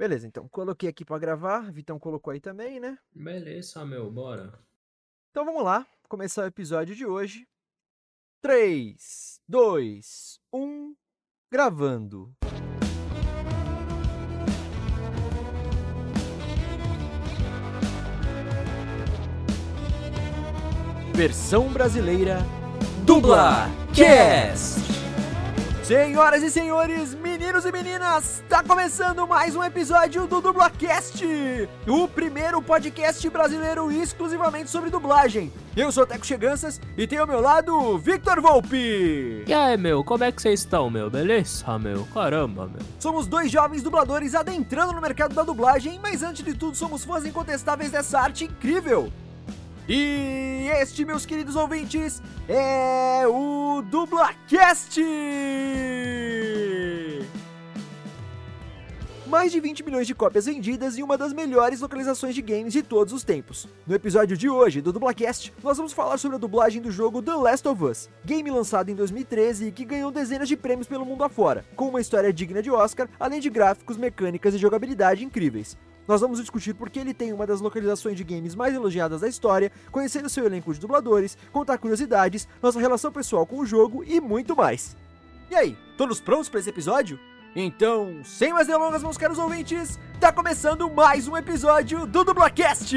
Beleza, então coloquei aqui para gravar, Vitão colocou aí também, né? Beleza, meu, bora. Então vamos lá, começar o episódio de hoje. 3, 2, 1, gravando. Versão brasileira Dubla Cast. Senhoras e senhores, meninos e meninas, está começando mais um episódio do Dublacast, o primeiro podcast brasileiro exclusivamente sobre dublagem. Eu sou Teco Cheganças e tenho ao meu lado Victor Volpe. E aí, meu, como é que vocês estão, meu? Beleza, meu? Caramba, meu. Somos dois jovens dubladores adentrando no mercado da dublagem, mas antes de tudo somos fãs incontestáveis dessa arte incrível. E este, meus queridos ouvintes, é o DublaCast! Mais de 20 milhões de cópias vendidas e uma das melhores localizações de games de todos os tempos. No episódio de hoje do DublaCast, nós vamos falar sobre a dublagem do jogo The Last of Us, game lançado em 2013 e que ganhou dezenas de prêmios pelo mundo afora, com uma história digna de Oscar, além de gráficos, mecânicas e jogabilidade incríveis. Nós vamos discutir porque ele tem uma das localizações de games mais elogiadas da história, conhecer o seu elenco de dubladores, contar curiosidades, nossa relação pessoal com o jogo e muito mais. E aí, todos prontos para esse episódio? Então, sem mais delongas, meus caros ouvintes, tá começando mais um episódio do Dublacast!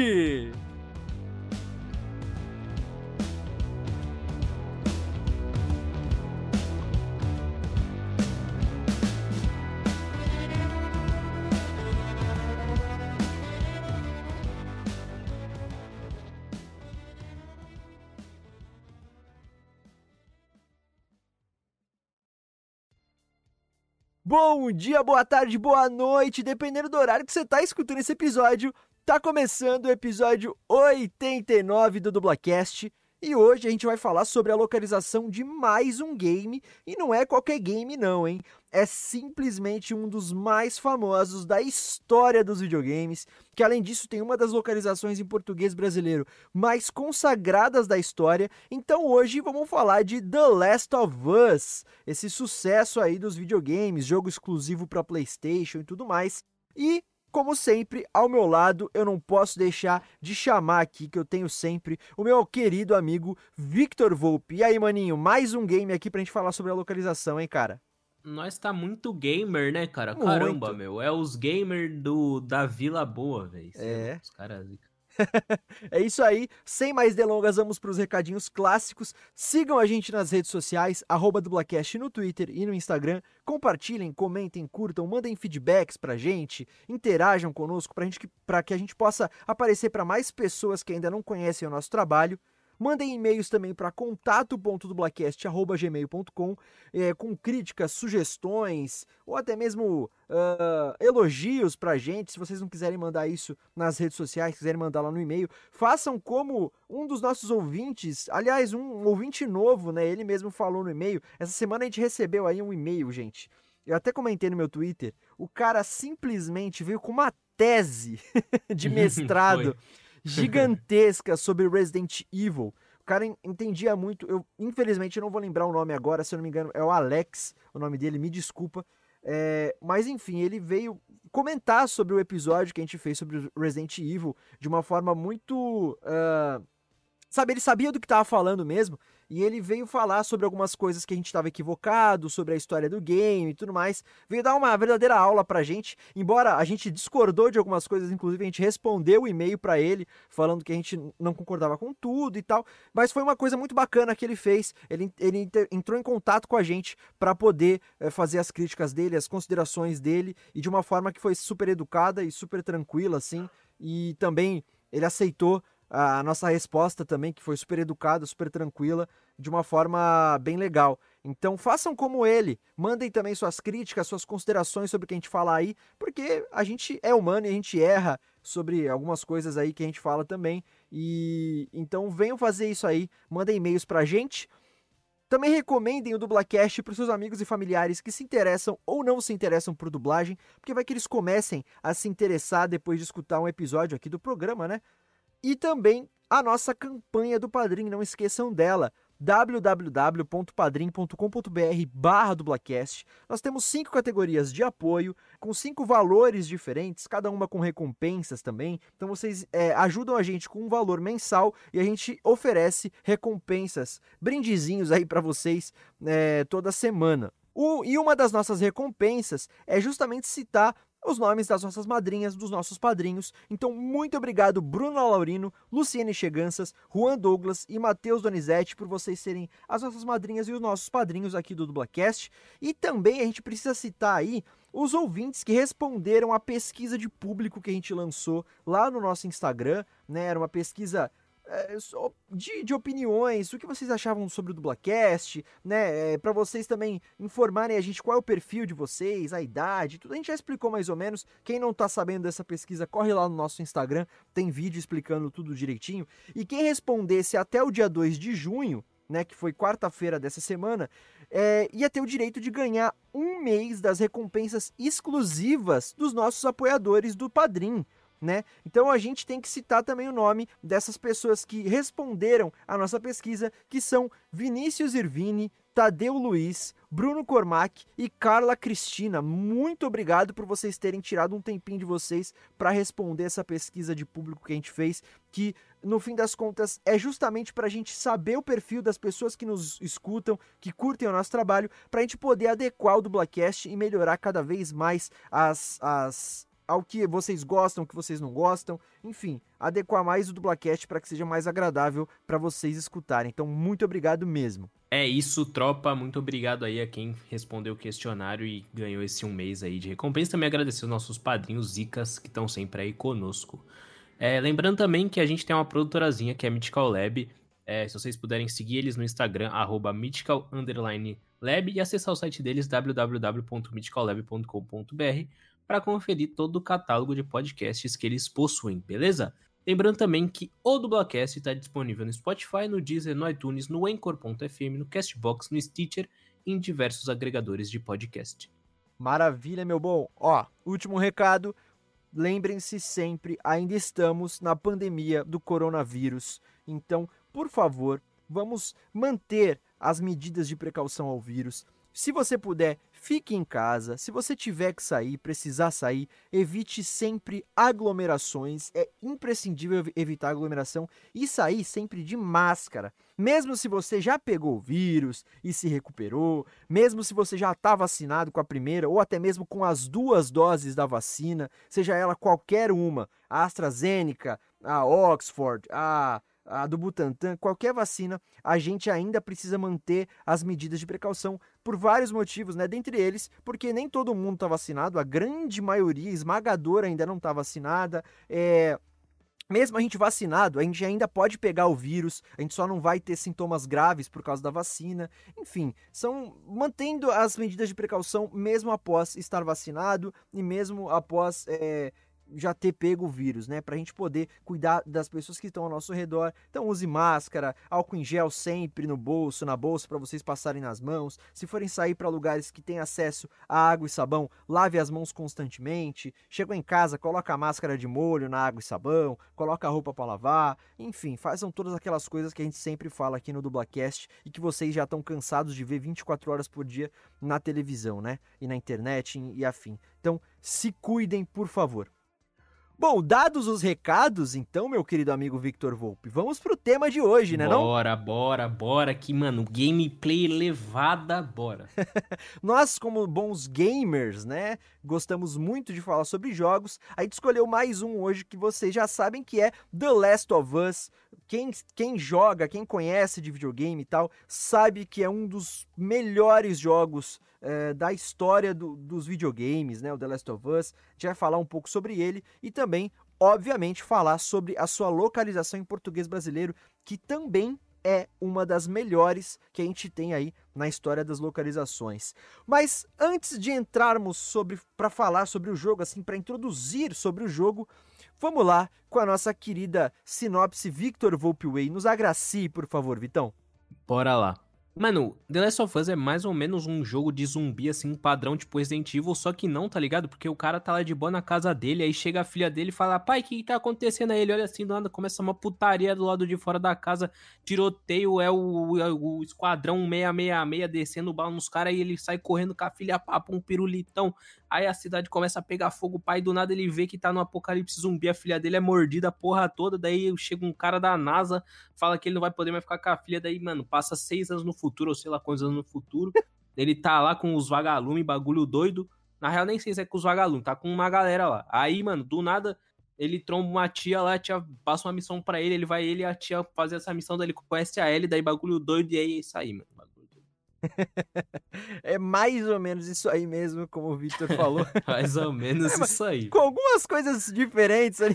Bom dia, boa tarde, boa noite, dependendo do horário que você está escutando esse episódio. Tá começando o episódio 89 do Dublacast e hoje a gente vai falar sobre a localização de mais um game e não é qualquer game não, hein? É simplesmente um dos mais famosos da história dos videogames, que além disso tem uma das localizações em português brasileiro mais consagradas da história. Então hoje vamos falar de The Last of Us, esse sucesso aí dos videogames, jogo exclusivo para PlayStation e tudo mais. E como sempre, ao meu lado, eu não posso deixar de chamar aqui, que eu tenho sempre, o meu querido amigo Victor Volpe. E aí, maninho, mais um game aqui pra gente falar sobre a localização, hein, cara? Nós tá muito gamer, né, cara? Caramba, muito. meu. É os gamers do, da Vila Boa, velho. É. Os caras é isso aí. Sem mais delongas, vamos para os recadinhos clássicos. Sigam a gente nas redes sociais, arroba Dublacast no Twitter e no Instagram. Compartilhem, comentem, curtam, mandem feedbacks pra gente, interajam conosco para que, que a gente possa aparecer para mais pessoas que ainda não conhecem o nosso trabalho. Mandem e-mails também para contato.dublacast.gmail.com é, com críticas, sugestões ou até mesmo uh, elogios para a gente. Se vocês não quiserem mandar isso nas redes sociais, quiserem mandar lá no e-mail, façam como um dos nossos ouvintes, aliás, um ouvinte novo, né? Ele mesmo falou no e-mail. Essa semana a gente recebeu aí um e-mail, gente. Eu até comentei no meu Twitter. O cara simplesmente veio com uma tese de mestrado gigantesca sobre Resident Evil. O cara entendia muito. Eu, infelizmente, não vou lembrar o nome agora, se eu não me engano, é o Alex, o nome dele, me desculpa. É, mas enfim, ele veio comentar sobre o episódio que a gente fez sobre Resident Evil de uma forma muito. Uh, sabe, ele sabia do que estava falando mesmo e ele veio falar sobre algumas coisas que a gente estava equivocado, sobre a história do game e tudo mais. Veio dar uma verdadeira aula pra gente, embora a gente discordou de algumas coisas, inclusive a gente respondeu o e-mail para ele, falando que a gente não concordava com tudo e tal, mas foi uma coisa muito bacana que ele fez. Ele, ele entrou em contato com a gente para poder é, fazer as críticas dele, as considerações dele, e de uma forma que foi super educada e super tranquila, assim, e também ele aceitou a nossa resposta também, que foi super educada, super tranquila, de uma forma bem legal. Então façam como ele, mandem também suas críticas, suas considerações sobre o que a gente fala aí, porque a gente é humano e a gente erra sobre algumas coisas aí que a gente fala também. E então venham fazer isso aí, mandem e-mails pra gente. Também recomendem o Dublacast para seus amigos e familiares que se interessam ou não se interessam por dublagem, porque vai que eles comecem a se interessar depois de escutar um episódio aqui do programa, né? E também a nossa campanha do Padrim, não esqueçam dela www.padrim.com.br barra dublacast. Nós temos cinco categorias de apoio, com cinco valores diferentes, cada uma com recompensas também. Então vocês é, ajudam a gente com um valor mensal e a gente oferece recompensas, brindezinhos aí para vocês é, toda semana. O, e uma das nossas recompensas é justamente citar os nomes das nossas madrinhas, dos nossos padrinhos. Então, muito obrigado, Bruno Laurino, Luciene Cheganças, Juan Douglas e Matheus Donizete, por vocês serem as nossas madrinhas e os nossos padrinhos aqui do Dublacast. E também a gente precisa citar aí os ouvintes que responderam à pesquisa de público que a gente lançou lá no nosso Instagram, né? Era uma pesquisa de, de, opiniões, o que vocês achavam sobre o Dublacast, né? É, para vocês também informarem a gente qual é o perfil de vocês, a idade, tudo. A gente já explicou mais ou menos. Quem não tá sabendo dessa pesquisa, corre lá no nosso Instagram, tem vídeo explicando tudo direitinho. E quem respondesse até o dia 2 de junho, né, que foi quarta-feira dessa semana, é, ia ter o direito de ganhar um mês das recompensas exclusivas dos nossos apoiadores do Padrim né? Então a gente tem que citar também o nome dessas pessoas que responderam à nossa pesquisa, que são Vinícius Irvini, Tadeu Luiz, Bruno Cormac e Carla Cristina. Muito obrigado por vocês terem tirado um tempinho de vocês para responder essa pesquisa de público que a gente fez, que no fim das contas é justamente para a gente saber o perfil das pessoas que nos escutam, que curtem o nosso trabalho, para a gente poder adequar o Dublacast e melhorar cada vez mais as, as ao que vocês gostam, o que vocês não gostam, enfim, adequar mais o Dublacast para que seja mais agradável para vocês escutarem. Então, muito obrigado mesmo. É isso, tropa. Muito obrigado aí a quem respondeu o questionário e ganhou esse um mês aí de recompensa. Também agradecer os nossos padrinhos Zicas que estão sempre aí conosco. É, lembrando também que a gente tem uma produtorazinha que é Mythical Lab. É, se vocês puderem seguir eles no Instagram, arroba mythical lab e acessar o site deles www.mythicallab.com.br para conferir todo o catálogo de podcasts que eles possuem, beleza? Lembrando também que o Dublacast está disponível no Spotify, no Deezer, no iTunes, no Anchor.fm, no Castbox, no Stitcher e em diversos agregadores de podcast. Maravilha, meu bom. Ó, último recado. Lembrem-se sempre, ainda estamos na pandemia do coronavírus. Então, por favor, vamos manter as medidas de precaução ao vírus. Se você puder, fique em casa. Se você tiver que sair, precisar sair, evite sempre aglomerações. É imprescindível evitar aglomeração e sair sempre de máscara. Mesmo se você já pegou o vírus e se recuperou, mesmo se você já está vacinado com a primeira ou até mesmo com as duas doses da vacina, seja ela qualquer uma, a AstraZeneca, a Oxford, a a do Butantan, qualquer vacina, a gente ainda precisa manter as medidas de precaução por vários motivos, né? Dentre eles, porque nem todo mundo está vacinado, a grande maioria esmagadora ainda não está vacinada. É, mesmo a gente vacinado, a gente ainda pode pegar o vírus, a gente só não vai ter sintomas graves por causa da vacina. Enfim, são mantendo as medidas de precaução mesmo após estar vacinado e mesmo após é, já ter pego o vírus, né? Pra gente poder cuidar das pessoas que estão ao nosso redor. Então use máscara, álcool em gel sempre no bolso, na bolsa para vocês passarem nas mãos. Se forem sair para lugares que têm acesso a água e sabão, lave as mãos constantemente. Chegou em casa, coloca a máscara de molho na água e sabão, coloca a roupa para lavar. Enfim, façam todas aquelas coisas que a gente sempre fala aqui no Dublacast e que vocês já estão cansados de ver 24 horas por dia na televisão, né? E na internet e afim. Então, se cuidem, por favor. Bom, dados os recados, então, meu querido amigo Victor Volpe, vamos pro tema de hoje, né bora, não? Bora, bora, bora, que, mano, gameplay elevada, bora. Nós, como bons gamers, né, gostamos muito de falar sobre jogos, a gente escolheu mais um hoje que vocês já sabem que é The Last of Us. Quem, quem joga, quem conhece de videogame e tal, sabe que é um dos melhores jogos é, da história do, dos videogames, né? O The Last of Us. A gente vai falar um pouco sobre ele e também, obviamente, falar sobre a sua localização em português brasileiro, que também é uma das melhores que a gente tem aí na história das localizações. Mas antes de entrarmos sobre para falar sobre o jogo, assim, para introduzir sobre o jogo, vamos lá com a nossa querida sinopse Victor Volpeway. Nos agracie, por favor, Vitão. Bora lá. Mano, The Last of Us é mais ou menos um jogo de zumbi, assim, padrão tipo Resident Evil, só que não, tá ligado? Porque o cara tá lá de boa na casa dele, aí chega a filha dele e fala, pai, o que, que tá acontecendo aí? Ele olha assim, do nada, começa uma putaria do lado de fora da casa, tiroteio, é o, é o esquadrão 666 descendo bala nos caras, e ele sai correndo com a filha papa, um pirulitão, aí a cidade começa a pegar fogo, o pai do nada ele vê que tá no apocalipse zumbi, a filha dele é mordida a porra toda, daí chega um cara da NASA, fala que ele não vai poder mais ficar com a filha, daí, mano, passa seis anos no futuro, ou sei lá quantos anos no futuro. Ele tá lá com os vagalumes, bagulho doido. Na real, nem sei se é com os vagalumes, tá com uma galera lá. Aí, mano, do nada, ele tromba uma tia lá, a tia passa uma missão para ele, ele vai ele e a tia fazer essa missão, daí ele conhece a Ellie, daí bagulho doido, e aí é isso aí, mano. é mais ou menos isso aí mesmo, como o Victor falou. mais ou menos é, isso aí. Com algumas coisas diferentes ali.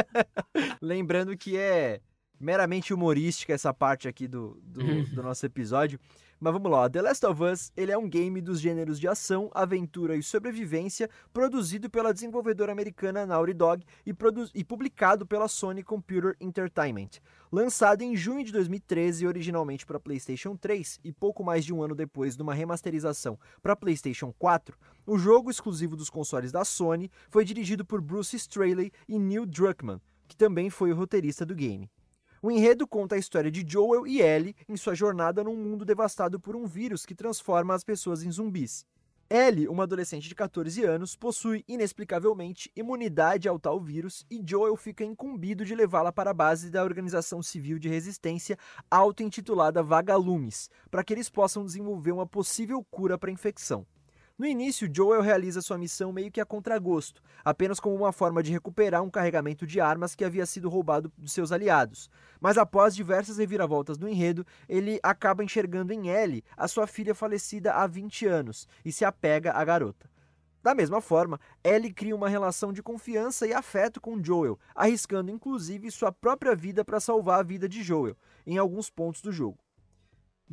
Lembrando que é meramente humorística essa parte aqui do, do, do, nosso episódio. Mas vamos lá, The Last of Us ele é um game dos gêneros de ação, aventura e sobrevivência, produzido pela desenvolvedora americana Naughty Dog e, e publicado pela Sony Computer Entertainment. Lançado em junho de 2013 originalmente para PlayStation 3 e pouco mais de um ano depois de uma remasterização para PlayStation 4, o jogo exclusivo dos consoles da Sony foi dirigido por Bruce Straley e Neil Druckmann, que também foi o roteirista do game. O enredo conta a história de Joel e Ellie em sua jornada num mundo devastado por um vírus que transforma as pessoas em zumbis. Ellie, uma adolescente de 14 anos, possui inexplicavelmente imunidade ao tal vírus e Joel fica incumbido de levá-la para a base da organização civil de resistência auto-intitulada Vagalumes, para que eles possam desenvolver uma possível cura para a infecção. No início, Joel realiza sua missão meio que a contragosto, apenas como uma forma de recuperar um carregamento de armas que havia sido roubado dos seus aliados. Mas após diversas reviravoltas no enredo, ele acaba enxergando em Ellie a sua filha falecida há 20 anos e se apega à garota. Da mesma forma, Ellie cria uma relação de confiança e afeto com Joel, arriscando inclusive sua própria vida para salvar a vida de Joel, em alguns pontos do jogo.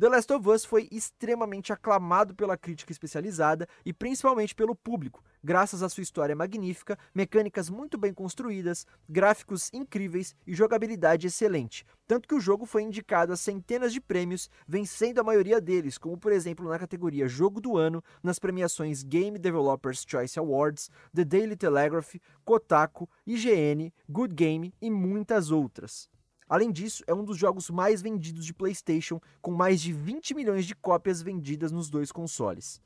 The Last of Us foi extremamente aclamado pela crítica especializada e principalmente pelo público, graças à sua história magnífica, mecânicas muito bem construídas, gráficos incríveis e jogabilidade excelente. Tanto que o jogo foi indicado a centenas de prêmios, vencendo a maioria deles, como por exemplo na categoria Jogo do Ano, nas premiações Game Developers Choice Awards, The Daily Telegraph, Kotaku, IGN, Good Game e muitas outras. Além disso, é um dos jogos mais vendidos de PlayStation, com mais de 20 milhões de cópias vendidas nos dois consoles.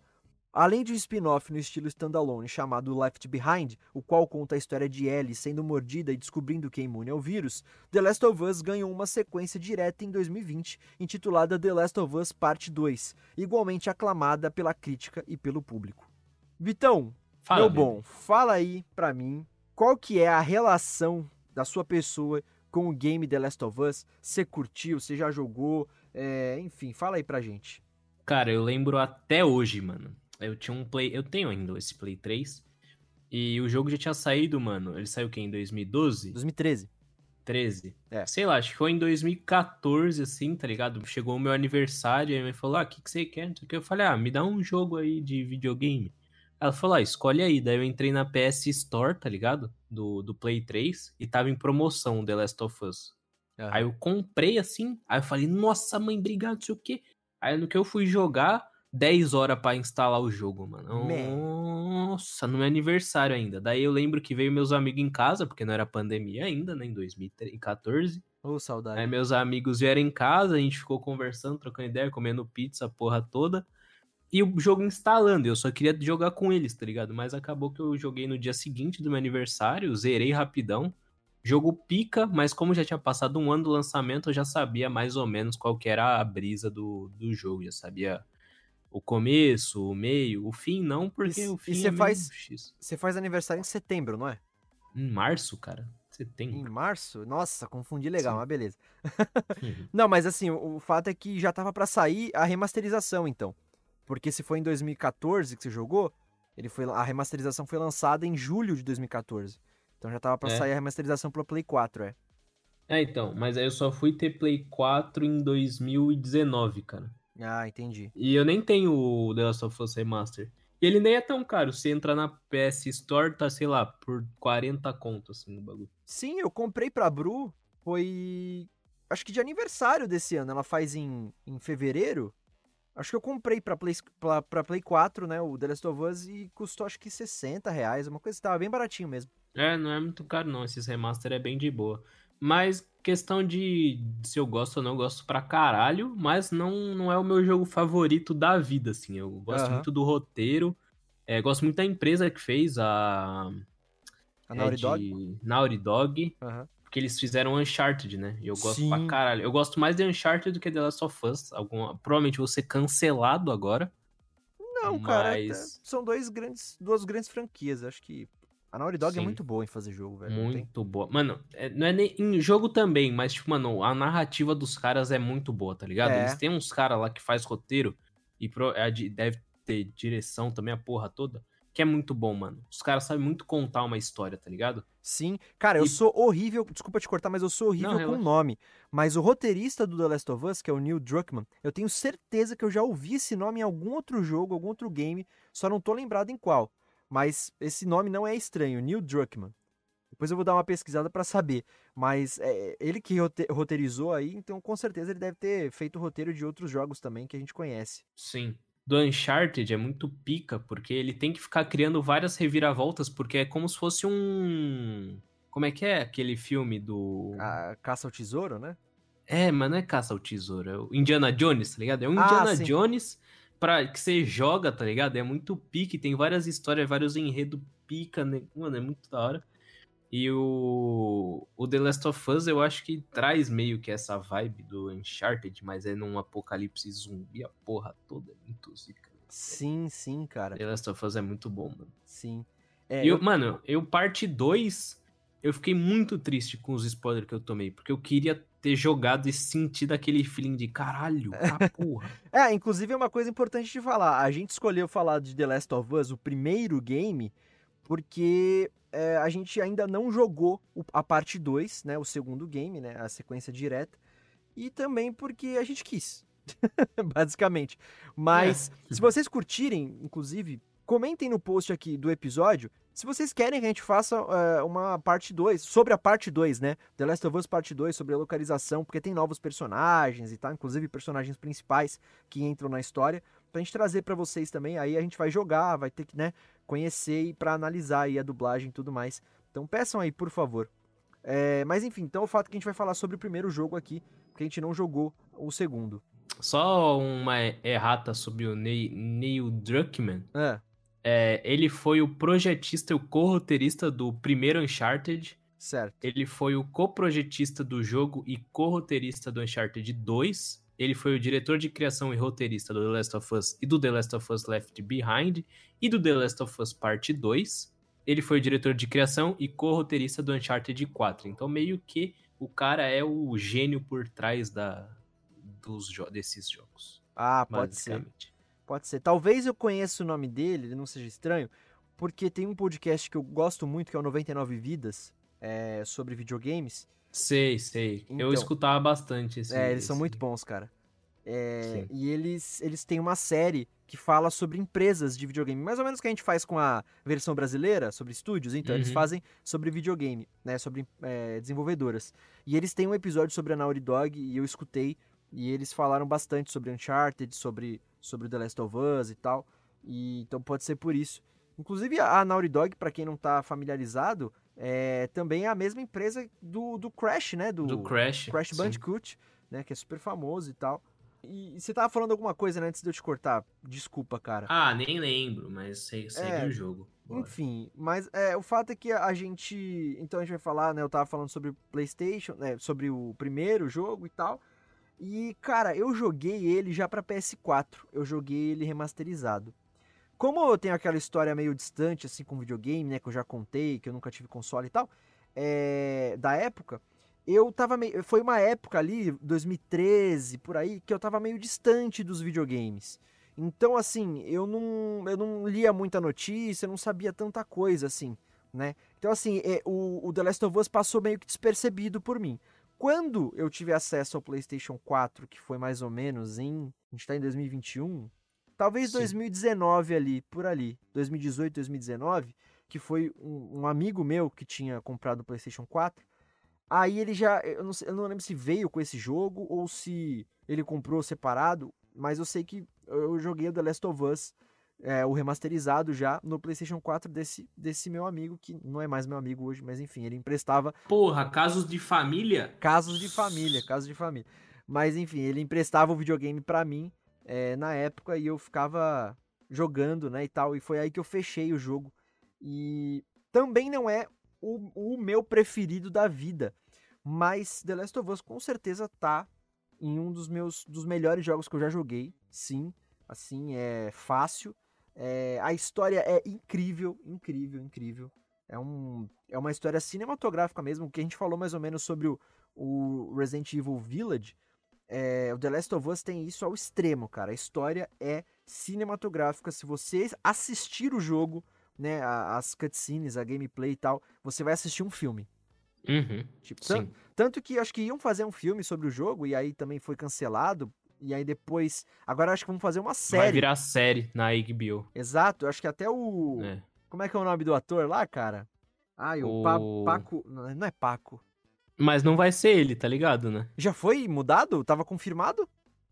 Além de um spin-off no estilo standalone chamado Left Behind, o qual conta a história de Ellie sendo mordida e descobrindo que é imune ao vírus, The Last of Us ganhou uma sequência direta em 2020, intitulada The Last of Us Parte 2, igualmente aclamada pela crítica e pelo público. Vitão, fala, meu bom, fala aí pra mim qual que é a relação da sua pessoa com o game The Last of Us? Você curtiu? Você já jogou? É, enfim, fala aí pra gente. Cara, eu lembro até hoje, mano. Eu tinha um Play. Eu tenho ainda esse Play 3. E o jogo já tinha saído, mano. Ele saiu o quê? Em 2012? 2013. 13. É. Sei lá, acho que foi em 2014, assim, tá ligado? Chegou o meu aniversário, aí me falou, ah, o que, que você quer? Eu falei, ah, me dá um jogo aí de videogame. Ela falou, ah, escolhe aí. Daí eu entrei na PS Store, tá ligado? Do, do Play 3 e tava em promoção The Last of Us. Uhum. Aí eu comprei assim, aí eu falei, nossa mãe, obrigado, não sei o quê. Aí no que eu fui jogar, 10 horas para instalar o jogo, mano. Nossa, no meu aniversário ainda. Daí eu lembro que veio meus amigos em casa, porque não era pandemia ainda, né, em 2014. Ô, oh, saudade. Aí meus amigos vieram em casa, a gente ficou conversando, trocando ideia, comendo pizza, porra toda e o jogo instalando. Eu só queria jogar com eles, tá ligado? Mas acabou que eu joguei no dia seguinte do meu aniversário, zerei rapidão. Jogo pica, mas como já tinha passado um ano do lançamento, eu já sabia mais ou menos qual que era a brisa do, do jogo. Já sabia o começo, o meio, o fim não, porque e, o fim e é faz Você faz aniversário em setembro, não é? Em março, cara. Setembro. Em março? Nossa, confundi legal, Sim. mas beleza. Uhum. não, mas assim, o, o fato é que já tava para sair a remasterização, então. Porque se foi em 2014 que você jogou, ele foi, a remasterização foi lançada em julho de 2014. Então já tava pra é. sair a remasterização pro Play 4, é. É, então, mas aí eu só fui ter Play 4 em 2019, cara. Ah, entendi. E eu nem tenho o The Last of Us Remaster. E ele nem é tão caro. Se entrar na PS Store, tá, sei lá, por 40 contos, assim, no bagulho. Sim, eu comprei pra Bru, foi acho que de aniversário desse ano. Ela faz em, em fevereiro. Acho que eu comprei pra Play, pra, pra Play 4, né? O The Last of Us e custou acho que 60 reais, uma coisa que tava bem baratinho mesmo. É, não é muito caro não, esses remaster é bem de boa. Mas questão de se eu gosto ou não, eu gosto pra caralho, mas não, não é o meu jogo favorito da vida, assim. Eu gosto Aham. muito do roteiro, é, gosto muito da empresa que fez, a... A é Naughty de Dog. Naughty Dog, Aham. Porque eles fizeram Uncharted, né? E eu gosto pra Sim. caralho. Eu gosto mais de Uncharted do que The Last of Us. Alguma... Provavelmente vou ser cancelado agora. Não, cara, Mas- até- são dois grandes, duas grandes franquias. Acho que a Naughty Dog é Sim. muito boa em fazer jogo, velho. Muito boa. Mano, é- não é nem em jogo também, mas, tipo, mano, a narrativa dos caras é muito boa, tá ligado? É. Eles têm uns caras lá que faz roteiro e pro- é de- deve ter direção também, a porra toda, que é muito bom, mano. Os caras sabem muito contar uma história, tá ligado? Sim. Cara, eu E- sou horrível. Desculpa te cortar, mas eu sou horrível Não, com o relaxa. nome. Mas o roteirista do The Last of Us, que é o Neil Druckmann, eu tenho certeza que eu já ouvi esse nome em algum outro jogo, algum outro game, só não tô lembrado em qual. Mas esse nome não é estranho, Neil Druckmann. Depois eu vou dar uma pesquisada pra saber. Mas é ele que rote- roteirizou aí, então com certeza ele deve ter feito o roteiro de outros jogos também que a gente conhece. Sim. Do Uncharted é muito pica, porque ele tem que ficar criando várias reviravoltas, porque é como se fosse um. Como é que é aquele filme do. A Caça ao Tesouro, né? É, mas não é caça ao tesouro, é o Indiana Jones, tá ligado? É um Ah, Indiana sim. Jones pra, que você joga, tá ligado? É muito pique, tem várias histórias, vários enredos pica, né? Mano, é muito da hora. E o, o The Last of Us eu acho que traz meio que essa vibe do Uncharted, mas é num apocalipse zumbi, a porra toda é muito zica. Sim, sim, cara. The Last of Us é muito bom, mano. Sim. É, eu, eu- mano, eu parte 2, eu fiquei muito triste com os spoilers que eu tomei, porque eu queria ter jogado e sentido aquele feeling de caralho, ah, porra. É, inclusive é uma coisa importante de falar. A gente escolheu falar de The Last of Us, o primeiro game, porque é, a gente ainda não jogou a parte 2, né? O segundo game, né? A sequência direta. E também porque a gente quis. Basicamente. Mas, se vocês curtirem, inclusive, comentem no post aqui do episódio se vocês querem que a gente faça é, uma parte 2, sobre a parte 2, né? The Last of Us parte 2, sobre a localização, porque tem novos personagens e tal, inclusive personagens principais que entram na história, pra gente trazer pra vocês também. Aí a gente vai jogar, vai ter que, né, conhecer e pra analisar aí a dublagem e tudo mais. Então peçam aí, por favor. É, mas enfim, então o fato que a gente vai falar sobre o primeiro jogo aqui, porque a gente não jogou o segundo. Só uma errata sobre o Neil, Neil Druckmann. É, É, ele foi o projetista e o co-roteirista do primeiro Uncharted. certo. Ele foi o co-projetista do jogo e co-roteirista do Uncharted 2. Ele foi o diretor de criação e roteirista do The Last of Us e do The Last of Us Left Behind e do The Last of Us Parte 2. Ele foi o diretor de criação e co-roteirista do Uncharted 4. Então, meio que o cara é o gênio por trás da, dos jo- desses jogos. Ah, pode ser. Pode ser. Talvez eu conheça o nome dele, ele não seja estranho, porque tem um podcast que eu gosto muito, que é o 99 Vidas, é, sobre videogames. Sei, sei. Então. Eu escutava bastante esse. é, eles são esse- muito bons, cara. É, e eles, eles têm uma série que fala sobre empresas de videogame. Mais ou menos o que a gente faz com a versão brasileira, sobre estúdios. Então, eles Uhum. fazem sobre videogame, né? Sobre é, desenvolvedoras. E eles têm um episódio sobre a Naughty Dog e eu escutei. E eles falaram bastante sobre Uncharted, sobre, sobre The Last of Us e tal. E, então pode ser por isso. Inclusive, a Naughty Dog, pra quem não tá familiarizado, é, também é a mesma empresa do, do Crash, né? Do Crash. Crash sim. Bandicoot, né? Que é super famoso e tal. E, e você tava falando alguma coisa né, antes de eu te cortar. Desculpa, cara. Ah, nem lembro, mas sei, segue É, o jogo. Bora. Enfim, mas é, o fato é que a gente. Então a gente vai falar, né? Eu tava falando sobre PlayStation, né, sobre o primeiro jogo e tal. E, cara, eu joguei ele já pra PS4. Eu joguei ele remasterizado. Como eu tenho aquela história meio distante, assim, com videogame, né? Que eu já contei, que eu nunca tive console e tal. é, da época, eu tava meio. Foi uma época ali, 2013, por aí, que eu tava meio distante dos videogames. Então, assim, eu não, eu não lia muita notícia, não sabia tanta coisa, assim, né? Então, assim, é, o, o The Last of Us passou meio que despercebido por mim. Quando eu tive acesso ao PlayStation 4, que foi mais ou menos em. A gente tá em 2021. Talvez Sim. 2019 ali, por ali. 2018, 2019, que foi um, um amigo meu que tinha comprado o PlayStation 4. Aí ele já. Eu não, sei, eu não lembro se veio com esse jogo ou se ele comprou separado, mas eu sei que eu joguei o The Last of Us, é, o remasterizado já, no PlayStation 4 desse, desse meu amigo, que não é mais meu amigo hoje, mas enfim, ele emprestava. Porra, casos de família? Casos de família, casos de família. Mas enfim, ele emprestava o videogame para mim é, na época e eu ficava jogando, né, e tal. E foi aí que eu fechei o jogo. E também não é o, o meu preferido da vida. Mas The Last of Us com certeza tá em um dos meus dos melhores jogos que eu já joguei. Sim, assim, é fácil. É, a história é incrível, incrível, incrível. É, um, é uma história cinematográfica mesmo, que a gente falou mais ou menos sobre o, o Resident Evil Village. É, o The Last of Us tem isso ao extremo, cara. A história é cinematográfica. Se você assistir o jogo, né, as cutscenes, a gameplay e tal, você vai assistir um filme. Uhum, tipo, tanto que acho que iam fazer um filme sobre o jogo e aí também foi cancelado. E aí depois. Agora acho que vamos fazer uma série. Vai virar série na HBO. Exato, acho que até o. É. Como é que é o nome do ator lá, cara? Ai, o, o... Pa Paco. Não é Paco. Mas não vai ser ele, tá ligado, né? Já foi mudado? Tava confirmado?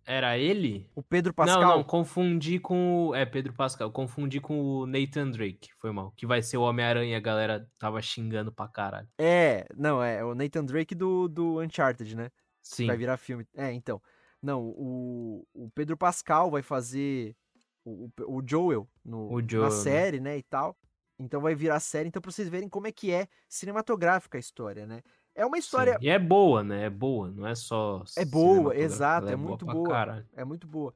Era ele? O Pedro Pascal? Não, não, confundi com o... É, Pedro Pascal. Confundi com o Nathan Drake, foi mal. Que vai ser o Homem-Aranha, a galera tava xingando pra caralho. É, não, é o Nathan Drake do, do Uncharted, né? Sim. Vai virar filme. É, então. Não, o, o Pedro Pascal vai fazer o, o Joel, no, o Joel na né? série, né, e tal. Então vai virar série, então pra vocês verem como é que é cinematográfica a história, né? É uma história. Sim. E é boa, né? É boa, não é só. É boa, exato. É, é, muito boa. boa. É muito boa.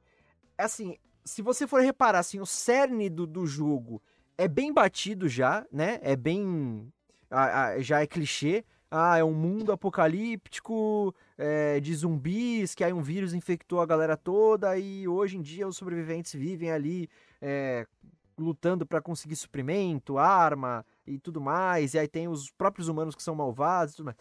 É assim, se você for reparar, assim, o cerne do, do jogo é bem batido já, né? É bem. Já é clichê. Ah, é um mundo apocalíptico é, de zumbis, que aí um vírus infectou a galera toda e hoje em dia os sobreviventes vivem ali é, lutando para conseguir suprimento, arma e tudo mais. E aí tem os próprios humanos que são malvados e tudo mais.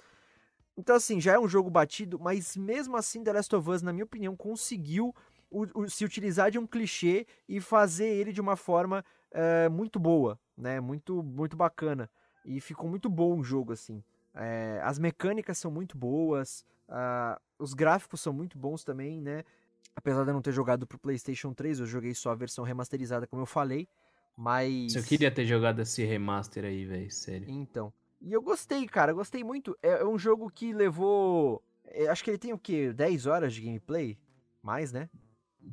Então, assim, já é um jogo batido, mas mesmo assim, The Last of Us, na minha opinião, conseguiu o, o, se utilizar de um clichê e fazer ele de uma forma é, muito boa, né? Muito, muito bacana. E ficou muito bom o jogo, assim. É, as mecânicas são muito boas, os gráficos são muito bons também, né? Apesar de eu não ter jogado pro PlayStation 3, eu joguei só a versão remasterizada, como eu falei. Mas. Eu queria ter jogado esse remaster aí, velho, sério. Então. E eu gostei, cara, gostei muito. É, é um jogo que levou. É, acho que ele tem o quê? 10 horas de gameplay? Mais, né?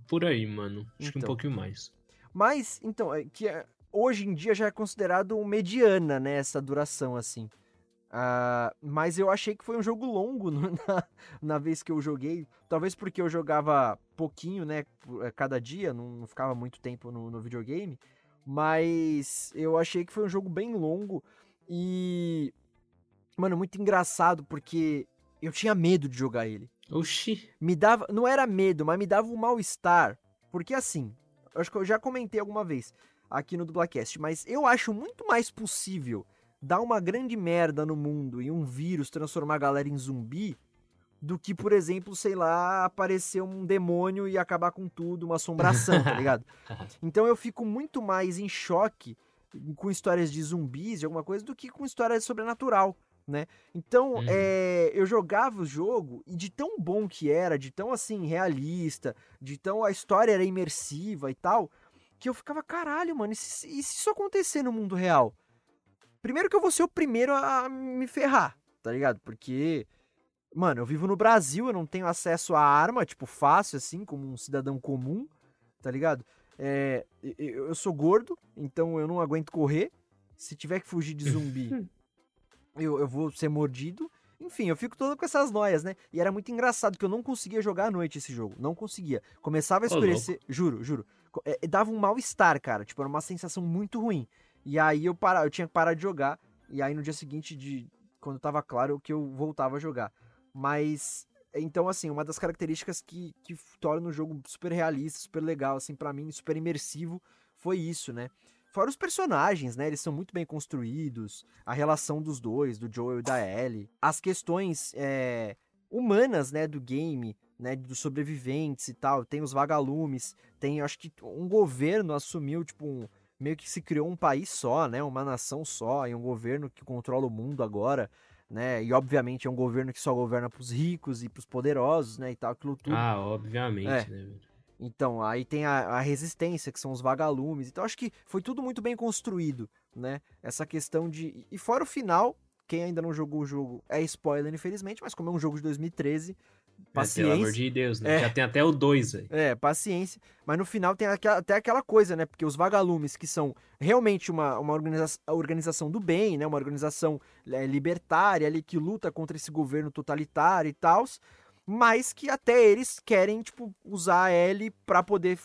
Por aí, mano. Acho então. que um então. pouquinho mais. Mas, então, é, que é, hoje em dia já é considerado mediana, né? Essa duração, assim. Uh, mas eu achei que foi um jogo longo na, na, vez que eu joguei. Talvez porque eu jogava pouquinho, né? Cada dia, não, não ficava muito tempo no, no videogame. Mas eu achei que foi um jogo bem longo e. Mano, muito engraçado porque eu tinha medo de jogar ele. Oxi. Me dava. Não era medo, mas me dava um mal-estar. Porque assim, acho que eu já comentei alguma vez aqui no Dublacast, mas eu acho muito mais possível dar uma grande merda no mundo e um vírus transformar a galera em zumbi do que, por exemplo, sei lá, aparecer um demônio e acabar com tudo, uma assombração, tá ligado? Então eu fico muito mais em choque com histórias de zumbis, de alguma coisa, do que com histórias sobrenatural, né? Então, é, eu jogava o jogo e de tão bom que era, de tão, assim, realista, de tão a história era imersiva e tal, que eu ficava, caralho, mano, e se, e se isso acontecer no mundo real? Primeiro que eu vou ser o primeiro a me ferrar, tá ligado? Porque Mano, eu vivo no Brasil, eu não tenho acesso a arma, tipo, fácil, assim, como um cidadão comum, tá ligado? É, eu sou gordo, então eu não aguento correr. Se tiver que fugir de zumbi, eu, eu vou ser mordido. Enfim, eu fico todo com essas noias, né? E era muito engraçado que eu não conseguia jogar à noite esse jogo. Não conseguia. Começava a escurecer. Oh, juro, juro. É, dava um mal-estar, cara. Tipo, era uma sensação muito ruim. E aí eu, para, eu tinha que parar de jogar. E aí no dia seguinte, de quando tava claro, que eu voltava a jogar. Mas, então, assim, uma das características que, que torna o jogo super realista, super legal, assim, para mim, super imersivo, foi isso, né? Fora os personagens, né? Eles são muito bem construídos, a relação dos dois, do Joel e da Ellie, as questões é, humanas, né, do game, né, dos sobreviventes e tal. Tem os vagalumes, tem, acho que um governo assumiu, tipo, um, meio que se criou um país só, né? Uma nação só e um governo que controla o mundo agora, né? E obviamente é um governo que só governa para os ricos e para os poderosos, né? E tal, aquilo tudo. Ah, obviamente, é. né? Então, aí tem a, a, resistência, que são os vagalumes. Então, acho que foi tudo muito bem construído, né? Essa questão de. E fora o final, quem ainda não jogou o jogo é spoiler, infelizmente, mas como é um jogo de 2013, paciência. É, pelo amor de Deus, né? É. Já tem até o 2 aí. É, paciência. Mas no final tem até aquela coisa, né? Porque os vagalumes, que são realmente uma, uma organiza organização do bem, né? Uma organização é, libertária ali que luta contra esse governo totalitário e tal mas que até eles querem, tipo, usar a Ellie pra poder.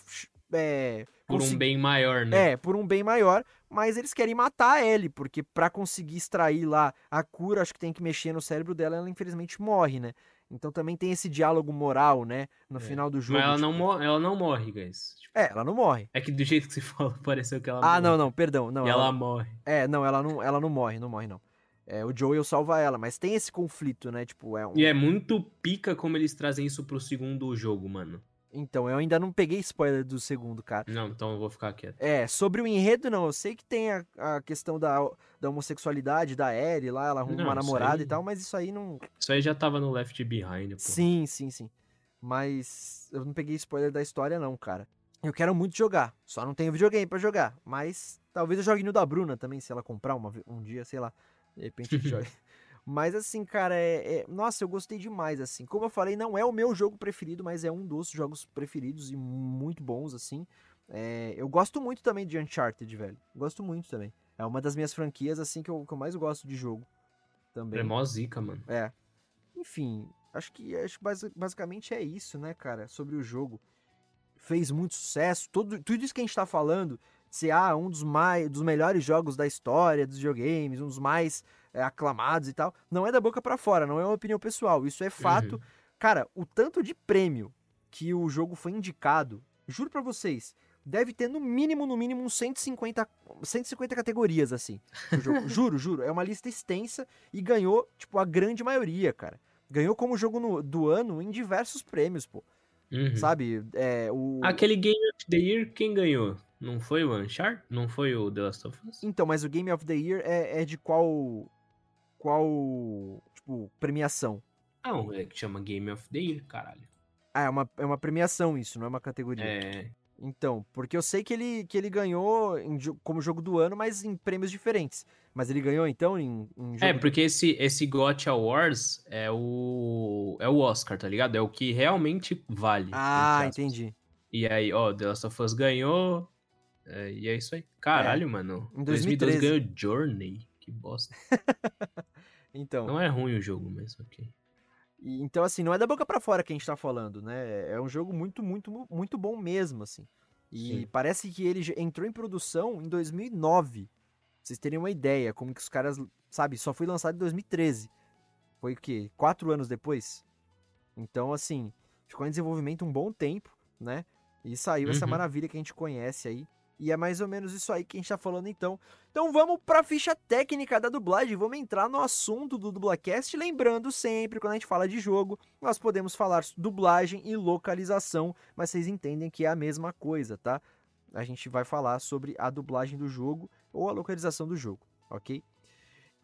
É, por um bem maior, né? É, por um bem maior, mas eles querem matar a Ellie, porque para conseguir extrair lá a cura, acho que tem que mexer no cérebro dela, ela infelizmente morre, né? Então também tem esse diálogo moral, né? No é. final do jogo. Mas ela, tipo... não, morre, ela não morre, guys. Tipo... É, ela não morre. É que do jeito que você falou, pareceu que ela Ah, morre. não, não, perdão. Não, e ela... ela morre. É, não, ela não, ela não morre, não morre, não. É, o Joel salva ela, mas tem esse conflito, né? Tipo, é um... E é muito pica como eles trazem isso pro segundo jogo, mano. Então, eu ainda não peguei spoiler do segundo, cara. Não, então eu vou ficar quieto. É, sobre o enredo, não. Eu sei que tem a, a questão da, da homossexualidade da Eri lá, ela arruma não, uma namorada aí... e tal, mas isso aí não. Isso aí já tava no Left Behind, pô. Sim, sim, sim. Mas eu não peguei spoiler da história, não, cara. Eu quero muito jogar, só não tenho videogame para jogar. Mas talvez eu jogue no da Bruna também, se ela comprar uma, um dia, sei lá. De repente jogue. Mas assim, cara, é, é, Nossa, eu gostei demais, assim. Como eu falei, não é o meu jogo preferido, mas é um dos jogos preferidos e muito bons, assim. É... Eu gosto muito também de Uncharted, velho. Gosto muito também. É uma das minhas franquias, assim, que eu, que eu mais gosto de jogo. Também. É mó zica, mano. É. Enfim, acho que acho basicamente é isso, né, cara, sobre o jogo. Fez muito sucesso. Todo, tudo isso que a gente tá falando ser ah, um dos, mais, dos melhores jogos da história dos videogames, um dos mais é, aclamados e tal, não é da boca para fora, não é uma opinião pessoal, isso é fato. Uhum. Cara, o tanto de prêmio que o jogo foi indicado, juro para vocês, deve ter no mínimo, no mínimo, uns 150, 150 categorias, assim. juro, juro. É uma lista extensa e ganhou, tipo, a grande maioria, cara. Ganhou como jogo no, do ano em diversos prêmios, pô. Uhum. Sabe? É, o... Aquele Game of the Year, quem ganhou? Não foi o Uncharted? Não foi o The Last of Us? Então, mas o Game of the Year é, é de qual. Qual. Tipo, premiação? Não, é que chama Game of the Year, caralho. Ah, é uma, é uma premiação isso, não é uma categoria. É. Então, porque eu sei que ele, que ele ganhou em, como jogo do ano, mas em prêmios diferentes. Mas ele ganhou então em, em É, porque do... esse, esse GOT Awards é o, é o Oscar, tá ligado? É o que realmente vale. Ah, entendi. E aí, ó, The Last of Us ganhou, é, e é isso aí. Caralho, é. mano. Em 2013 ganhou Journey. Que bosta. então. Não é ruim o jogo, mas ok. E, então, assim, não é da boca para fora que a gente tá falando, né? É um jogo muito, muito, muito bom mesmo, assim. E Sim. parece que ele entrou em produção em 2009. Pra vocês terem uma ideia, como que os caras, sabe, só foi lançado em 2013. Foi o quê? Quatro anos depois? Então, assim, ficou em desenvolvimento um bom tempo, né? E saiu uhum. essa maravilha que a gente conhece aí. E é mais ou menos isso aí que a gente tá falando então. Então vamos pra ficha técnica da dublagem, vamos entrar no assunto do Dublacast, lembrando sempre, quando a gente fala de jogo, nós podemos falar dublagem e localização, mas vocês entendem que é a mesma coisa, tá? A gente vai falar sobre a dublagem do jogo ou a localização do jogo, ok?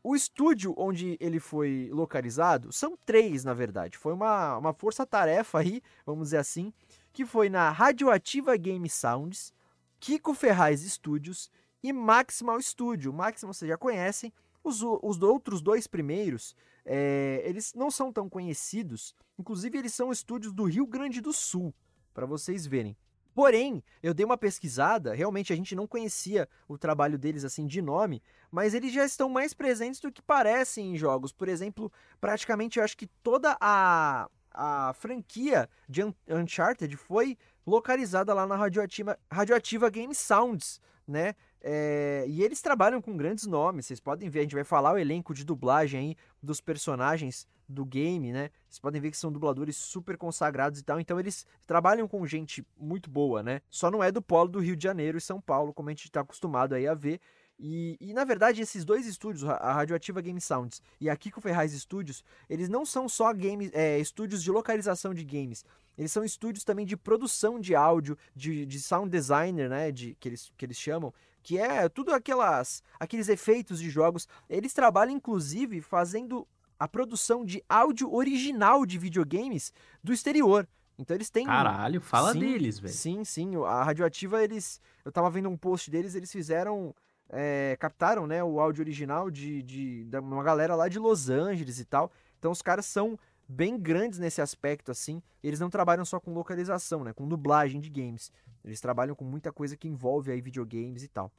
O estúdio onde ele foi localizado são três, na verdade. Foi uma, uma força-tarefa aí, vamos dizer assim, que foi na Radioativa Game Sounds, Kiko Ferraz Studios e Maximal Studio. Maximal vocês já conhecem. Os, os outros dois primeiros, é, eles não são tão conhecidos. Inclusive, eles são estúdios do Rio Grande do Sul, para vocês verem. Porém, eu dei uma pesquisada, realmente a gente não conhecia o trabalho deles assim de nome, mas eles já estão mais presentes do que parecem em jogos. Por exemplo, praticamente eu acho que toda a, a franquia de Uncharted foi localizada lá na Radioativa, Radioativa Game Sounds, né? É, e eles trabalham com grandes nomes, vocês podem ver, a gente vai falar o elenco de dublagem aí dos personagens do game, né? Vocês podem ver que são dubladores super consagrados e tal, então eles trabalham com gente muito boa, né? Só não é do polo do Rio de Janeiro e São Paulo, como a gente está acostumado aí a ver. E, e, na verdade, esses dois estúdios, a Radioativa Game Sounds e a Kiko Ferraz Studios, eles não são só game, é, estúdios de localização de games. Eles são estúdios também de produção de áudio, de, de sound designer, né? De, que, eles, que eles chamam, que é tudo aquelas aqueles efeitos de jogos. Eles trabalham inclusive fazendo a produção de áudio original de videogames do exterior. Então eles têm. Caralho, fala sim, deles, velho. Sim, sim. A Radioativa, eles. Eu tava vendo um post deles, eles fizeram. É, captaram né, o áudio original de, de, de uma galera lá de Los Angeles e tal. Então os caras são bem grandes nesse aspecto, assim. Eles não trabalham só com localização, né? Com dublagem de games. Eles trabalham com muita coisa que envolve aí videogames e tal.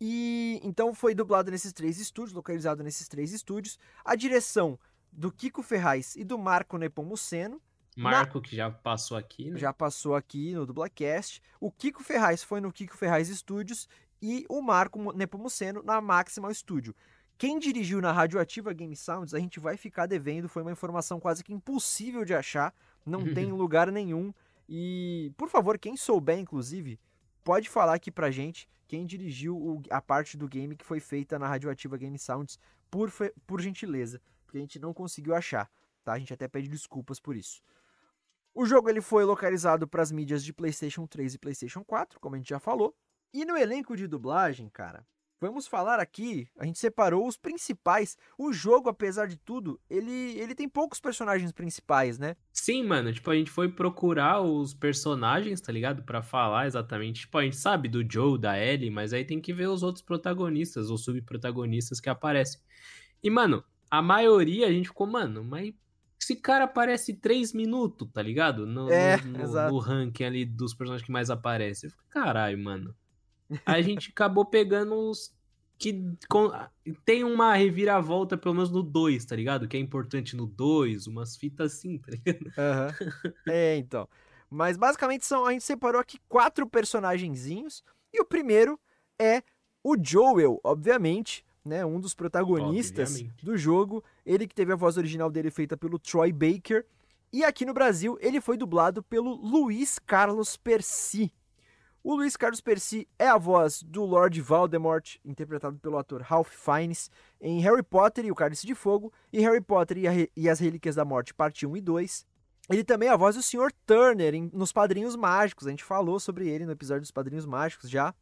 E então foi dublado nesses três estúdios, localizado nesses três estúdios. A direção do Kiko Ferraz e do Marco Nepomuceno. Marco, Na... que já passou aqui, né? Já passou aqui no Dublacast. O Kiko Ferraz foi no Kiko Ferraz Studios e o Marco Nepomuceno na Maximal Studio. Quem dirigiu na Radioativa Game Sounds, a gente vai ficar devendo, foi uma informação quase que impossível de achar, não tem lugar nenhum. E, por favor, quem souber, inclusive, pode falar aqui pra gente quem dirigiu a parte do game que foi feita na Radioativa Game Sounds, por, por gentileza, porque a gente não conseguiu achar, tá? A gente até pede desculpas por isso. O jogo ele foi localizado para as mídias de PlayStation 3 e PlayStation 4, como a gente já falou. E no elenco de dublagem, cara, Vamos falar aqui, a gente separou os principais. O jogo, apesar de tudo, ele, ele tem poucos personagens principais, né? Sim, mano, tipo, a gente foi procurar os personagens, tá ligado? para falar exatamente. Tipo, a gente sabe do Joe, da Ellie, mas aí tem que ver os outros protagonistas ou subprotagonistas que aparecem. E, mano, a maioria a gente ficou, mano, mas esse cara aparece três minutos, tá ligado? No, é, no, no, no ranking ali dos personagens que mais aparecem. Eu caralho, mano. A gente acabou pegando os que com, tem uma reviravolta, pelo menos no 2, tá ligado? Que é importante no 2, umas fitas assim, tá ligado? Uhum. É, então. Mas basicamente são, a gente separou aqui quatro personagenzinhos. E o primeiro é o Joel, obviamente, né? Um dos protagonistas obviamente. do jogo. Ele que teve a voz original dele feita pelo Troy Baker. E aqui no Brasil ele foi dublado pelo Luiz Carlos Percy. O Luiz Carlos Percy é a voz do Lord Voldemort, interpretado pelo ator Ralph Fiennes, em Harry Potter e o Cálice de Fogo, e Harry Potter e, e, as Relíquias da Morte, parte 1 e 2. Ele também é a voz do Sr. Turner em, nos Padrinhos Mágicos, a gente falou sobre ele no episódio dos Padrinhos Mágicos já.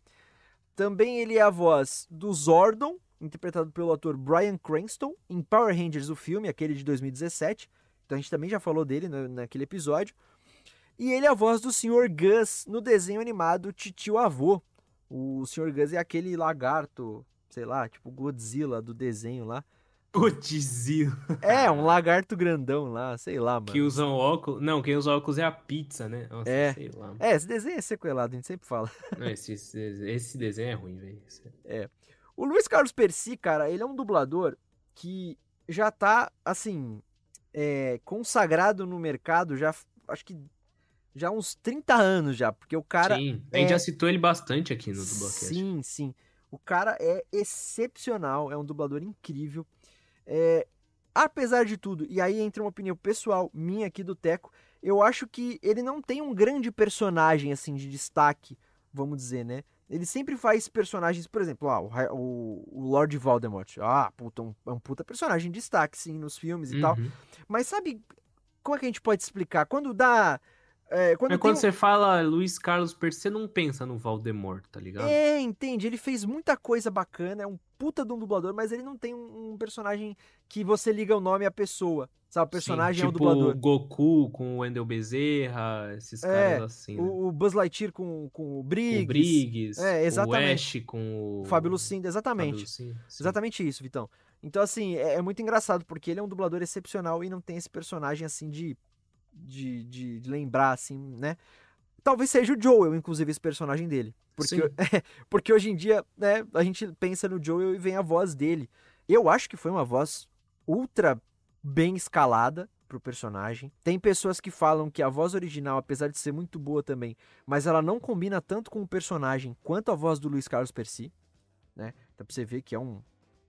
Também ele é a voz do Zordon, interpretado pelo ator Bryan Cranston, em Power Rangers, o filme, aquele de 2017. Então a gente também já falou dele no, naquele episódio. E ele é a voz do Sr. Gus no desenho animado Titio Avô. O Sr. Gus é aquele lagarto, sei lá, tipo Godzilla do desenho lá. Godzilla. É, um lagarto grandão lá, sei lá, mano. Que usam óculos. Não, quem usa óculos é a pizza, né? Nossa, é. sei lá. Mano. É, esse desenho é sequelado, a gente sempre fala. Não, esse, esse, esse desenho é ruim, velho. É. O Luiz Carlos Percy, cara, ele é um dublador que já tá, assim, é, consagrado no mercado, já acho que já há uns 30 anos já, porque o cara... Sim, a gente é... já citou ele bastante aqui no Dublacast. Sim, sim. O cara é excepcional, é um dublador incrível. É... Apesar de tudo, e aí entra uma opinião pessoal minha aqui do Teco, eu acho que ele não tem um grande personagem, assim, de destaque, vamos dizer, né? Ele sempre faz personagens, por exemplo, ah, o, o Lord Voldemort. Ah, puta, um, é um puta personagem de destaque, sim, nos filmes e uhum. tal. Mas sabe, como é que a gente pode explicar? Quando dá é, quando, quando você fala Luiz Carlos Percy, você não pensa no Valdemort, tá ligado? É, entende. Ele fez muita coisa bacana, é um puta de um dublador, mas ele não tem um, um personagem que você liga o nome à pessoa. Sabe, o personagem Sim, tipo é o dublador. Goku com o Wendel Bezerra, esses é, caras assim. Né? O, o, Buzz Lightyear com, com o Briggs. O Briggs. É, exatamente. O Ash com o... Fábio Lucinda, exatamente. Lucinda, exatamente isso, Vitão. Então, assim, é, é muito engraçado, porque ele é um dublador excepcional e não tem esse personagem, assim, de de, de, de lembrar, assim, né? Talvez seja o Joel, inclusive, esse personagem dele. Porque, é, porque hoje em dia, né, a gente pensa no Joel e vem a voz dele. Eu acho que foi uma voz ultra bem escalada pro personagem. Tem pessoas que falam que a voz original, apesar de ser muito boa também, mas ela não combina tanto com o personagem quanto a voz do Luiz Carlos Percy, né? Então pra você ver que é um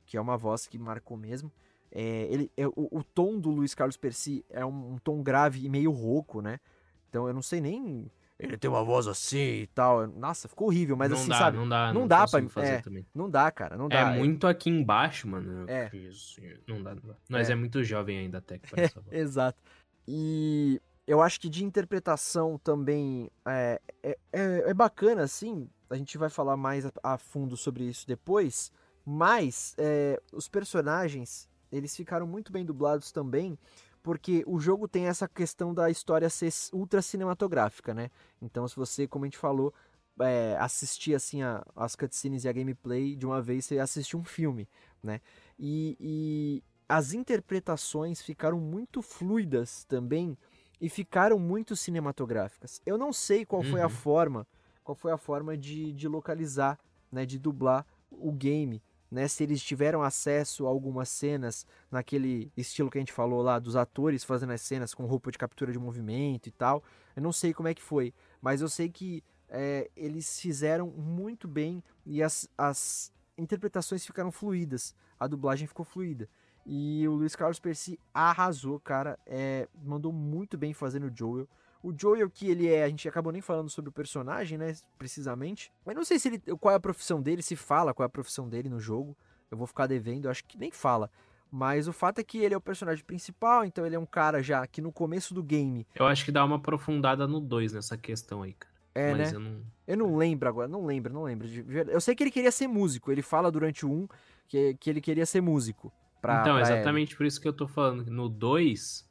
que é uma voz que marcou mesmo. É, ele, é, o, o, tom do Luiz Carlos Percy é um, um, tom grave e meio rouco, né? Então eu não sei nem. Ele tem uma voz assim e tal. Nossa, ficou horrível, mas não assim, dá, sabe? Não dá, não, não dá pra fazer é, também. Não dá, cara, não é dá. É muito aqui embaixo, mano. É. Isso, não dá, não dá. Nós é, é muito jovem ainda até que é, Exato. E eu acho que de interpretação também é, é, é, é bacana, assim. A gente vai falar mais a, a fundo sobre isso depois. Mas é, os personagens, eles ficaram muito bem dublados também, porque o jogo tem essa questão da história ser ultra cinematográfica, né? Então, se você, como a gente falou, é, assistir assim a, as cutscenes e a gameplay de uma vez, você assistir um filme, né? E, e as interpretações ficaram muito fluidas também e ficaram muito cinematográficas. Eu não sei qual foi a uhum. forma, qual foi a forma de, de localizar, né, de dublar o game, né, se eles tiveram acesso a algumas cenas naquele estilo que a gente falou lá dos atores fazendo as cenas com roupa de captura de movimento e tal. Eu não sei como é que foi, mas eu sei que é, eles fizeram muito bem e as, as interpretações ficaram fluídas, a dublagem ficou fluida. E o Luiz Carlos Percy arrasou, cara. É, mandou muito bem fazendo o Joel. O Joel que ele é, a gente acabou nem falando sobre o personagem, né, precisamente. Mas não sei se ele, qual é a profissão dele, se fala qual é a profissão dele no jogo. Eu vou ficar devendo, acho que nem fala. Mas o fato é que ele é o personagem principal, então ele é um cara já que no começo do game. Eu acho que dá uma aprofundada no 2 nessa questão aí, cara. É, Mas né? Eu não... eu não lembro agora, não lembro, não lembro. Eu sei que ele queria ser músico. Ele fala durante o 1 que, que ele queria ser músico. Pra, então, pra exatamente por isso que eu tô falando. No 2,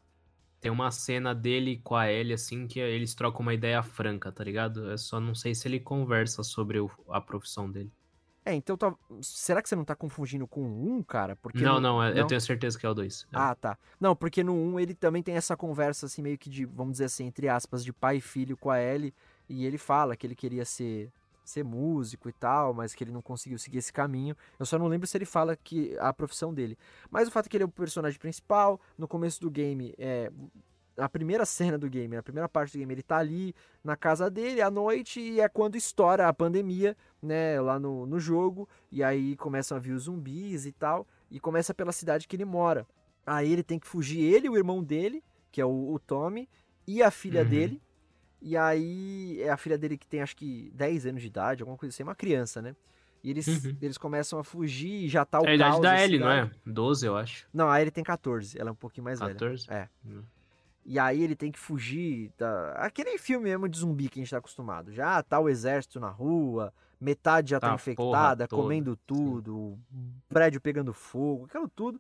tem uma cena dele com a Ellie, assim, que eles trocam uma ideia franca, tá ligado? Eu só não sei se ele conversa sobre o, a profissão dele. É, então tá... será que você não tá confundindo com o 1, cara? Porque não, não, é, não, eu tenho certeza que é o 2. É. Ah, tá. Não, porque no 1 ele também tem essa conversa, assim, meio que de, vamos dizer assim, entre aspas, de pai e filho com a Ellie. E ele fala que ele queria ser ser músico e tal, mas que ele não conseguiu seguir esse caminho. Eu só não lembro se ele fala que a profissão dele. Mas o fato é que ele é o personagem principal, no começo do game, é, a primeira cena do game, a primeira parte do game, ele tá ali na casa dele à noite e é quando estoura a pandemia, né, lá no, no jogo, e aí começam a vir os zumbis e tal, e começa pela cidade que ele mora. Aí ele tem que fugir, ele e o irmão dele, que é o, o Tommy, e a filha uhum. dele, e aí é a filha dele que tem acho que 10 anos de idade, alguma coisa assim, uma criança, né? E eles, uhum. eles começam a fugir e já tá o É a idade da Ellie, não é? 12, eu acho. Não, a Ellie tem 14, ela é um pouquinho mais 14? velha. É. Uhum. E aí ele tem que fugir da... Aquele filme mesmo de zumbi que a gente tá acostumado. Já tá o exército na rua, metade já tá, tá infectada, comendo tudo, Sim. prédio pegando fogo, aquilo tudo.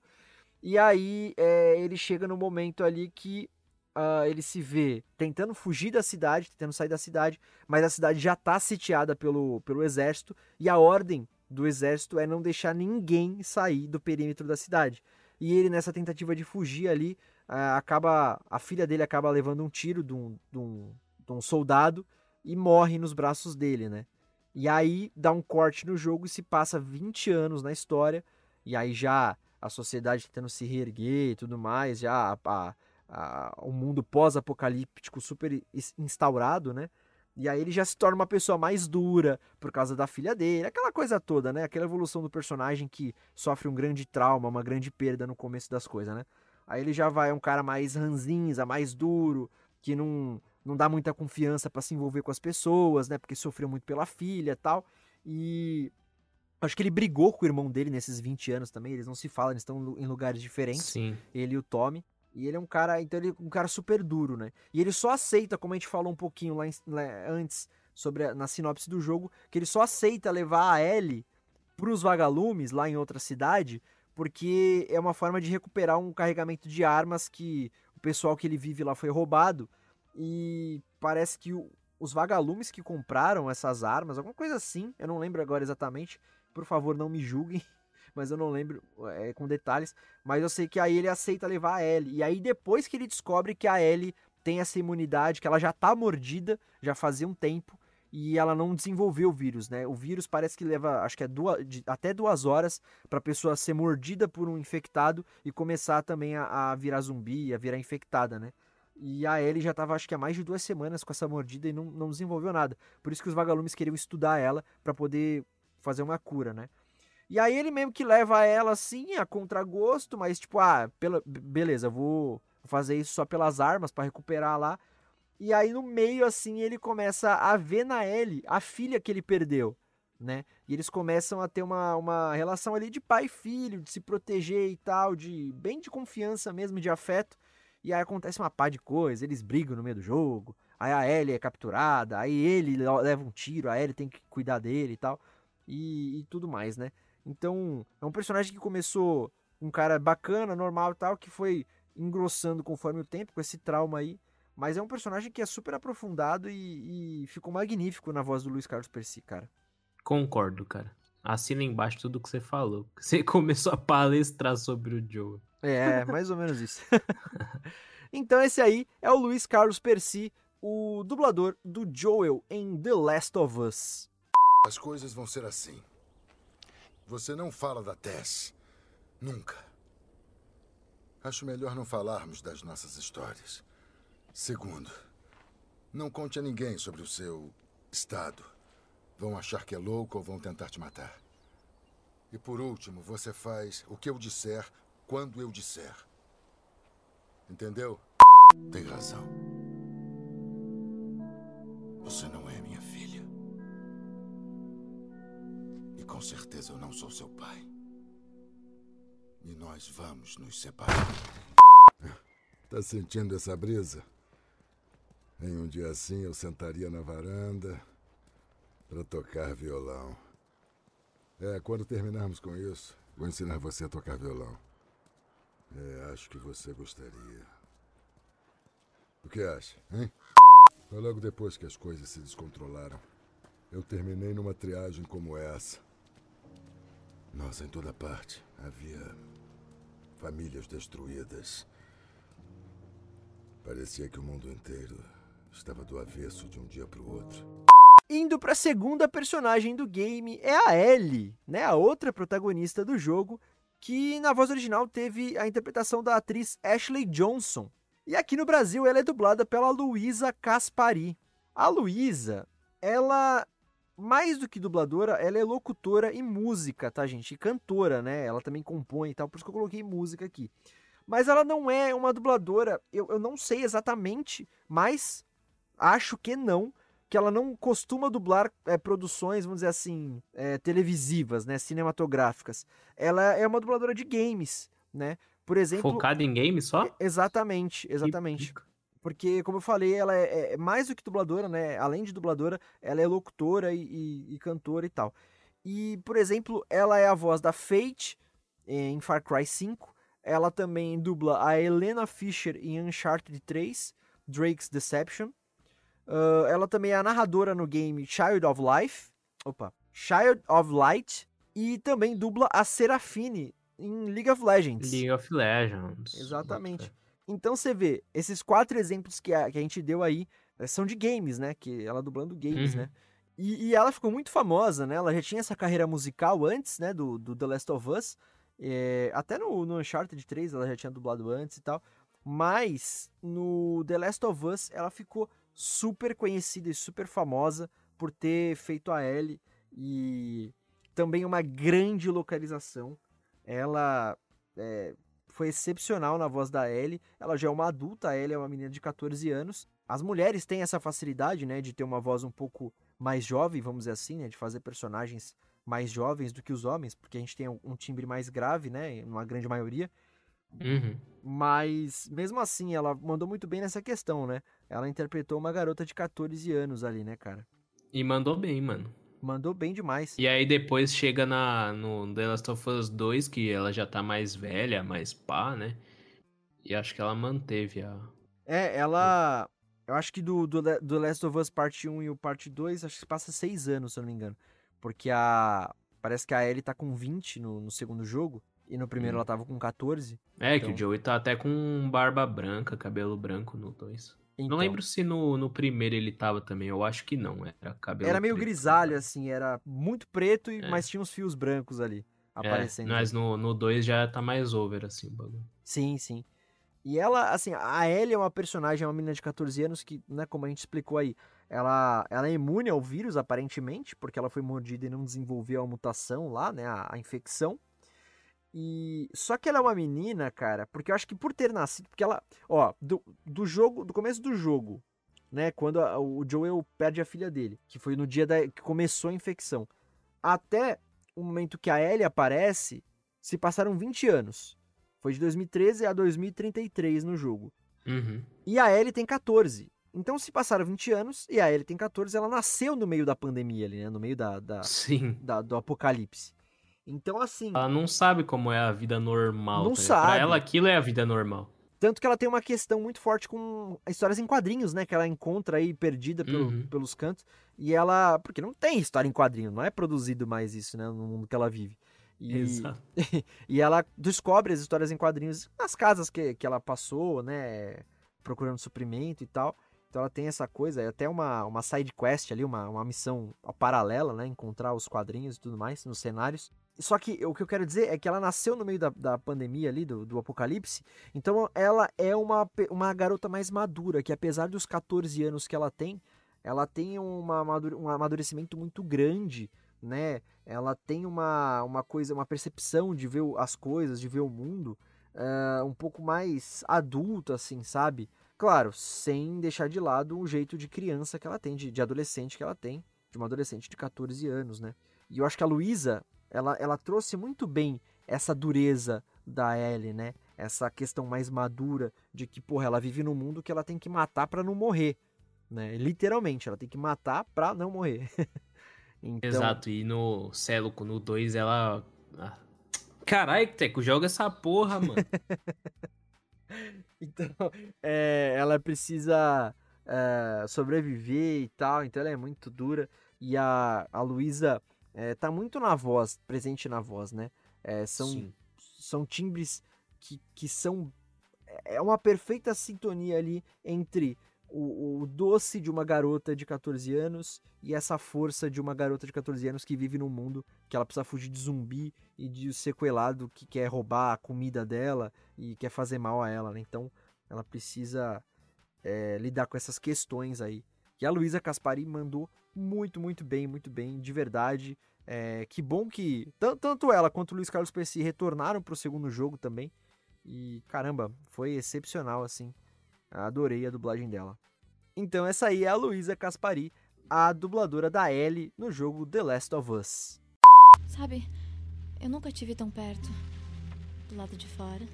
E aí é, ele chega no momento ali que uh, ele se vê tentando fugir da cidade, tentando sair da cidade, mas a cidade já está sitiada pelo, pelo exército e a ordem do exército é não deixar ninguém sair do perímetro da cidade. E ele, nessa tentativa de fugir ali, uh, acaba a filha dele acaba levando um tiro de um, de um, de um soldado e morre nos braços dele, né? E aí dá um corte no jogo e se passa 20 anos na história, e aí já a sociedade tentando se reerguer e tudo mais, já a, a, o um mundo pós-apocalíptico super instaurado, né? E aí ele já se torna uma pessoa mais dura por causa da filha dele, aquela coisa toda, né? Aquela evolução do personagem que sofre um grande trauma, uma grande perda no começo das coisas, né? Aí ele já vai um cara mais ranzinza, mais duro, que não, não dá muita confiança para se envolver com as pessoas, né? Porque sofreu muito pela filha e tal. E acho que ele brigou com o irmão dele nesses 20 anos também, eles não se falam, eles estão em lugares diferentes. Sim. Ele e o Tommy. E ele é um cara, então ele é um cara super duro, né? E ele só aceita, como a gente falou um pouquinho lá, em, lá antes, sobre a, na sinopse do jogo, que ele só aceita levar a Ellie pros vagalumes lá em outra cidade, porque é uma forma de recuperar um carregamento de armas que o pessoal que ele vive lá foi roubado. E parece que o, os vagalumes que compraram essas armas, alguma coisa assim, eu não lembro agora exatamente, por favor não me julguem, mas eu não lembro é, com detalhes. Mas eu sei que aí ele aceita levar a Ellie. E aí depois que ele descobre que a Ellie tem essa imunidade, que ela já tá mordida, já fazia um tempo, e ela não desenvolveu o vírus, né? O vírus parece que leva, acho que é duas, de, até duas horas para a pessoa ser mordida por um infectado e começar também a, a, virar zumbi, a virar infectada, né? E a Ellie já estava acho que há mais de duas semanas com essa mordida e não, não desenvolveu nada. Por isso que os vagalumes queriam estudar ela para poder fazer uma cura, né? E aí ele mesmo que leva ela assim, a contragosto, mas tipo, ah, pela, beleza, vou fazer isso só pelas armas para recuperar lá. E aí no meio assim ele começa a ver na Ellie a filha que ele perdeu, né? E eles começam a ter uma, uma relação ali de pai e filho, de se proteger e tal, de bem de confiança mesmo, de afeto. E aí acontece uma pá de coisa, eles brigam no meio do jogo, aí a Ellie é capturada, aí ele leva um tiro, a Ellie tem que cuidar dele e tal, e, e tudo mais, né? Então, é um personagem que começou um cara bacana, normal e tal, que foi engrossando conforme o tempo, com esse trauma aí, mas é um personagem que é super aprofundado e, e ficou magnífico na voz do Luiz Carlos Percy, cara. Concordo, cara. Assina embaixo tudo que você falou. Você começou a palestrar sobre o Joe. É, mais ou menos isso. então esse aí é o Luiz Carlos Percy, o dublador do Joel em The Last of Us. As coisas vão ser assim. Você não fala da Tess. Nunca. Acho melhor não falarmos das nossas histórias. Segundo, não conte a ninguém sobre o seu estado. Vão achar que é louco ou vão tentar te matar. E por último, você faz o que eu disser quando eu disser. Entendeu? Tem razão. Você não é minha filha. Com certeza eu não sou seu pai. E nós vamos nos separar. Tá sentindo essa brisa? Em um dia assim eu sentaria na varanda para tocar violão. É, quando terminarmos com isso, vou ensinar você a tocar violão. É, acho que você gostaria. O que acha, hein? Foi logo depois que as coisas se descontrolaram. Eu terminei numa triagem como essa. Nossa, em toda parte havia famílias destruídas. Parecia que o mundo inteiro estava do avesso de um dia para o outro. Indo para a segunda personagem do game é a Ellie, né, a outra protagonista do jogo, que na voz original teve a interpretação da atriz Ashley Johnson. E aqui no Brasil ela é dublada pela Luísa Caspari. A Luísa, ela mais do que dubladora, ela é locutora e música, tá, gente? E cantora, né? Ela também compõe e tal, por isso que eu coloquei música aqui. Mas ela não é uma dubladora, eu, eu não sei exatamente, mas acho que não, que ela não costuma dublar é, produções, vamos dizer assim, é, televisivas, né, cinematográficas. Ela é uma dubladora de games, né? Por exemplo. Focada em games só? Exatamente, exatamente. Porque, como eu falei, ela é, é, mais do que dubladora, né? Além de dubladora, ela é locutora e, e, e cantora e tal. E, por exemplo, ela é a voz da Fate em Far Cry 5. Ela também dubla a Helena Fisher em Uncharted 3, Drake's Deception. Uh, ela também é a narradora no game Child of Life. Opa, Child of Light. E também dubla a Serafine em League of Legends. League of Legends. Exatamente. Então você vê, esses quatro exemplos que a, que a gente deu aí eh, são de games, né? Que ela dublando games, uhum. né? E, e, ela ficou muito famosa, né? Ela já tinha essa carreira musical antes, né? Do, do The Last of Us. É, até no, no Uncharted 3 ela já tinha dublado antes e tal. Mas no The Last of Us ela ficou super conhecida e super famosa por ter feito a Ellie e também uma grande localização. Ela é, foi excepcional na voz da Ellie. Ela já é uma adulta, a Ellie é uma menina de 14 anos. As mulheres têm essa facilidade, né, de ter uma voz um pouco mais jovem, vamos dizer assim, né, de fazer personagens mais jovens do que os homens, porque a gente tem um timbre mais grave, né, numa grande maioria. Uhum. Mas, mesmo assim, ela mandou muito bem nessa questão, né? Ela interpretou uma garota de 14 anos ali, né, cara? E mandou bem, mano. Mandou bem demais. E aí depois chega na, no The Last of Us 2, que ela já tá mais velha, mais pá, né? E acho que ela manteve a. É, ela. Eu acho que do, do, do Last of Us Parte 1 e o Parte 2, acho que passa 6 anos, se eu não me engano. Porque a. Parece que a Ellie tá com 20 no, no segundo jogo. E no primeiro hum. ela tava com 14. É, então... que o Joey tá até com barba branca, cabelo branco no 2. Então, não lembro se no, no primeiro ele tava também, eu acho que não, era cabelo Era meio preto, grisalho, né? assim, era muito preto, e, é. mas tinha uns fios brancos ali é, aparecendo. É, mas no 2 já tá mais over, assim, o bagulho. Sim, sim. E ela, assim, a Ellie é uma personagem, é uma menina de 14 anos que, né, como a gente explicou aí, ela, ela é imune ao vírus, aparentemente, porque ela foi mordida e não desenvolveu a mutação lá, né, a, a infecção. E só que ela é uma menina, cara, porque eu acho que por ter nascido, porque ela, ó, do, do jogo, do começo do jogo, né, quando a, o Joel perde a filha dele, que foi no dia da, que começou a infecção, até o momento que a Ellie aparece, se passaram 20 anos. Foi de 2013 a 2033 no jogo. Uhum. E a Ellie tem 14. Então, se passaram 20 anos e a Ellie tem 14, ela nasceu no meio da pandemia ali, né? No meio da, da, Sim. da- do apocalipse. Então, assim. Ela não sabe como é a vida normal. Não tá ligado? Pra sabe. ela, aquilo é a vida normal. Tanto que ela tem uma questão muito forte com histórias em quadrinhos, né? Que ela encontra aí perdida pelo- Uhum. pelos cantos. E ela. Porque não tem história em quadrinho, não é produzido mais isso, né? No mundo que ela vive. E, Exato. e ela descobre as histórias em quadrinhos nas casas que, que ela passou, né? Procurando suprimento e tal. Então ela tem essa coisa, é até uma, uma side quest ali, uma, uma missão paralela, né? Encontrar os quadrinhos e tudo mais nos cenários. Só que o que eu quero dizer é que ela nasceu no meio da, da pandemia ali, do, do apocalipse. Então ela é uma, uma garota mais madura, que apesar dos 14 anos que ela tem, ela tem uma, um amadurecimento muito grande, né? Ela tem uma, uma coisa, uma percepção de ver as coisas, de ver o mundo eh, um pouco mais adulta, assim, sabe? Claro, sem deixar de lado o jeito de criança que ela tem, de, de adolescente que ela tem, de uma adolescente de 14 anos, né? E eu acho que a Luísa, ela, ela trouxe muito bem essa dureza da Ellie, né? Essa questão mais madura de que, porra, ela vive num mundo que ela tem que matar pra não morrer, né? Literalmente, ela tem que matar pra não morrer. então, Exato. E no Céluco, no 2, ela. Ah. Caralho, Teco, joga essa porra, mano. Então, é, ela precisa é, sobreviver e tal, então ela é muito dura. E a, a Luísa é, tá muito na voz, presente na voz, né? É, são, Sim. são timbres que, que são. É uma perfeita sintonia ali entre o, o doce de uma garota de 14 anos e essa força de uma garota de 14 anos que vive num mundo que ela precisa fugir de zumbi e de sequelado que quer roubar a comida dela e quer fazer mal a ela, né? Então ela precisa é, lidar com essas questões aí. E a Luísa Caspari mandou muito, muito bem, muito bem, de verdade. É, que bom que tan- tanto ela quanto o Luiz Carlos Pesci retornaram pro segundo jogo também. E caramba, foi excepcional assim. Adorei a dublagem dela. Então essa aí é a Luísa Caspari, a dubladora da Ellie no jogo The Last of Us. Sabe, eu nunca tive tão perto. Do lado de fora.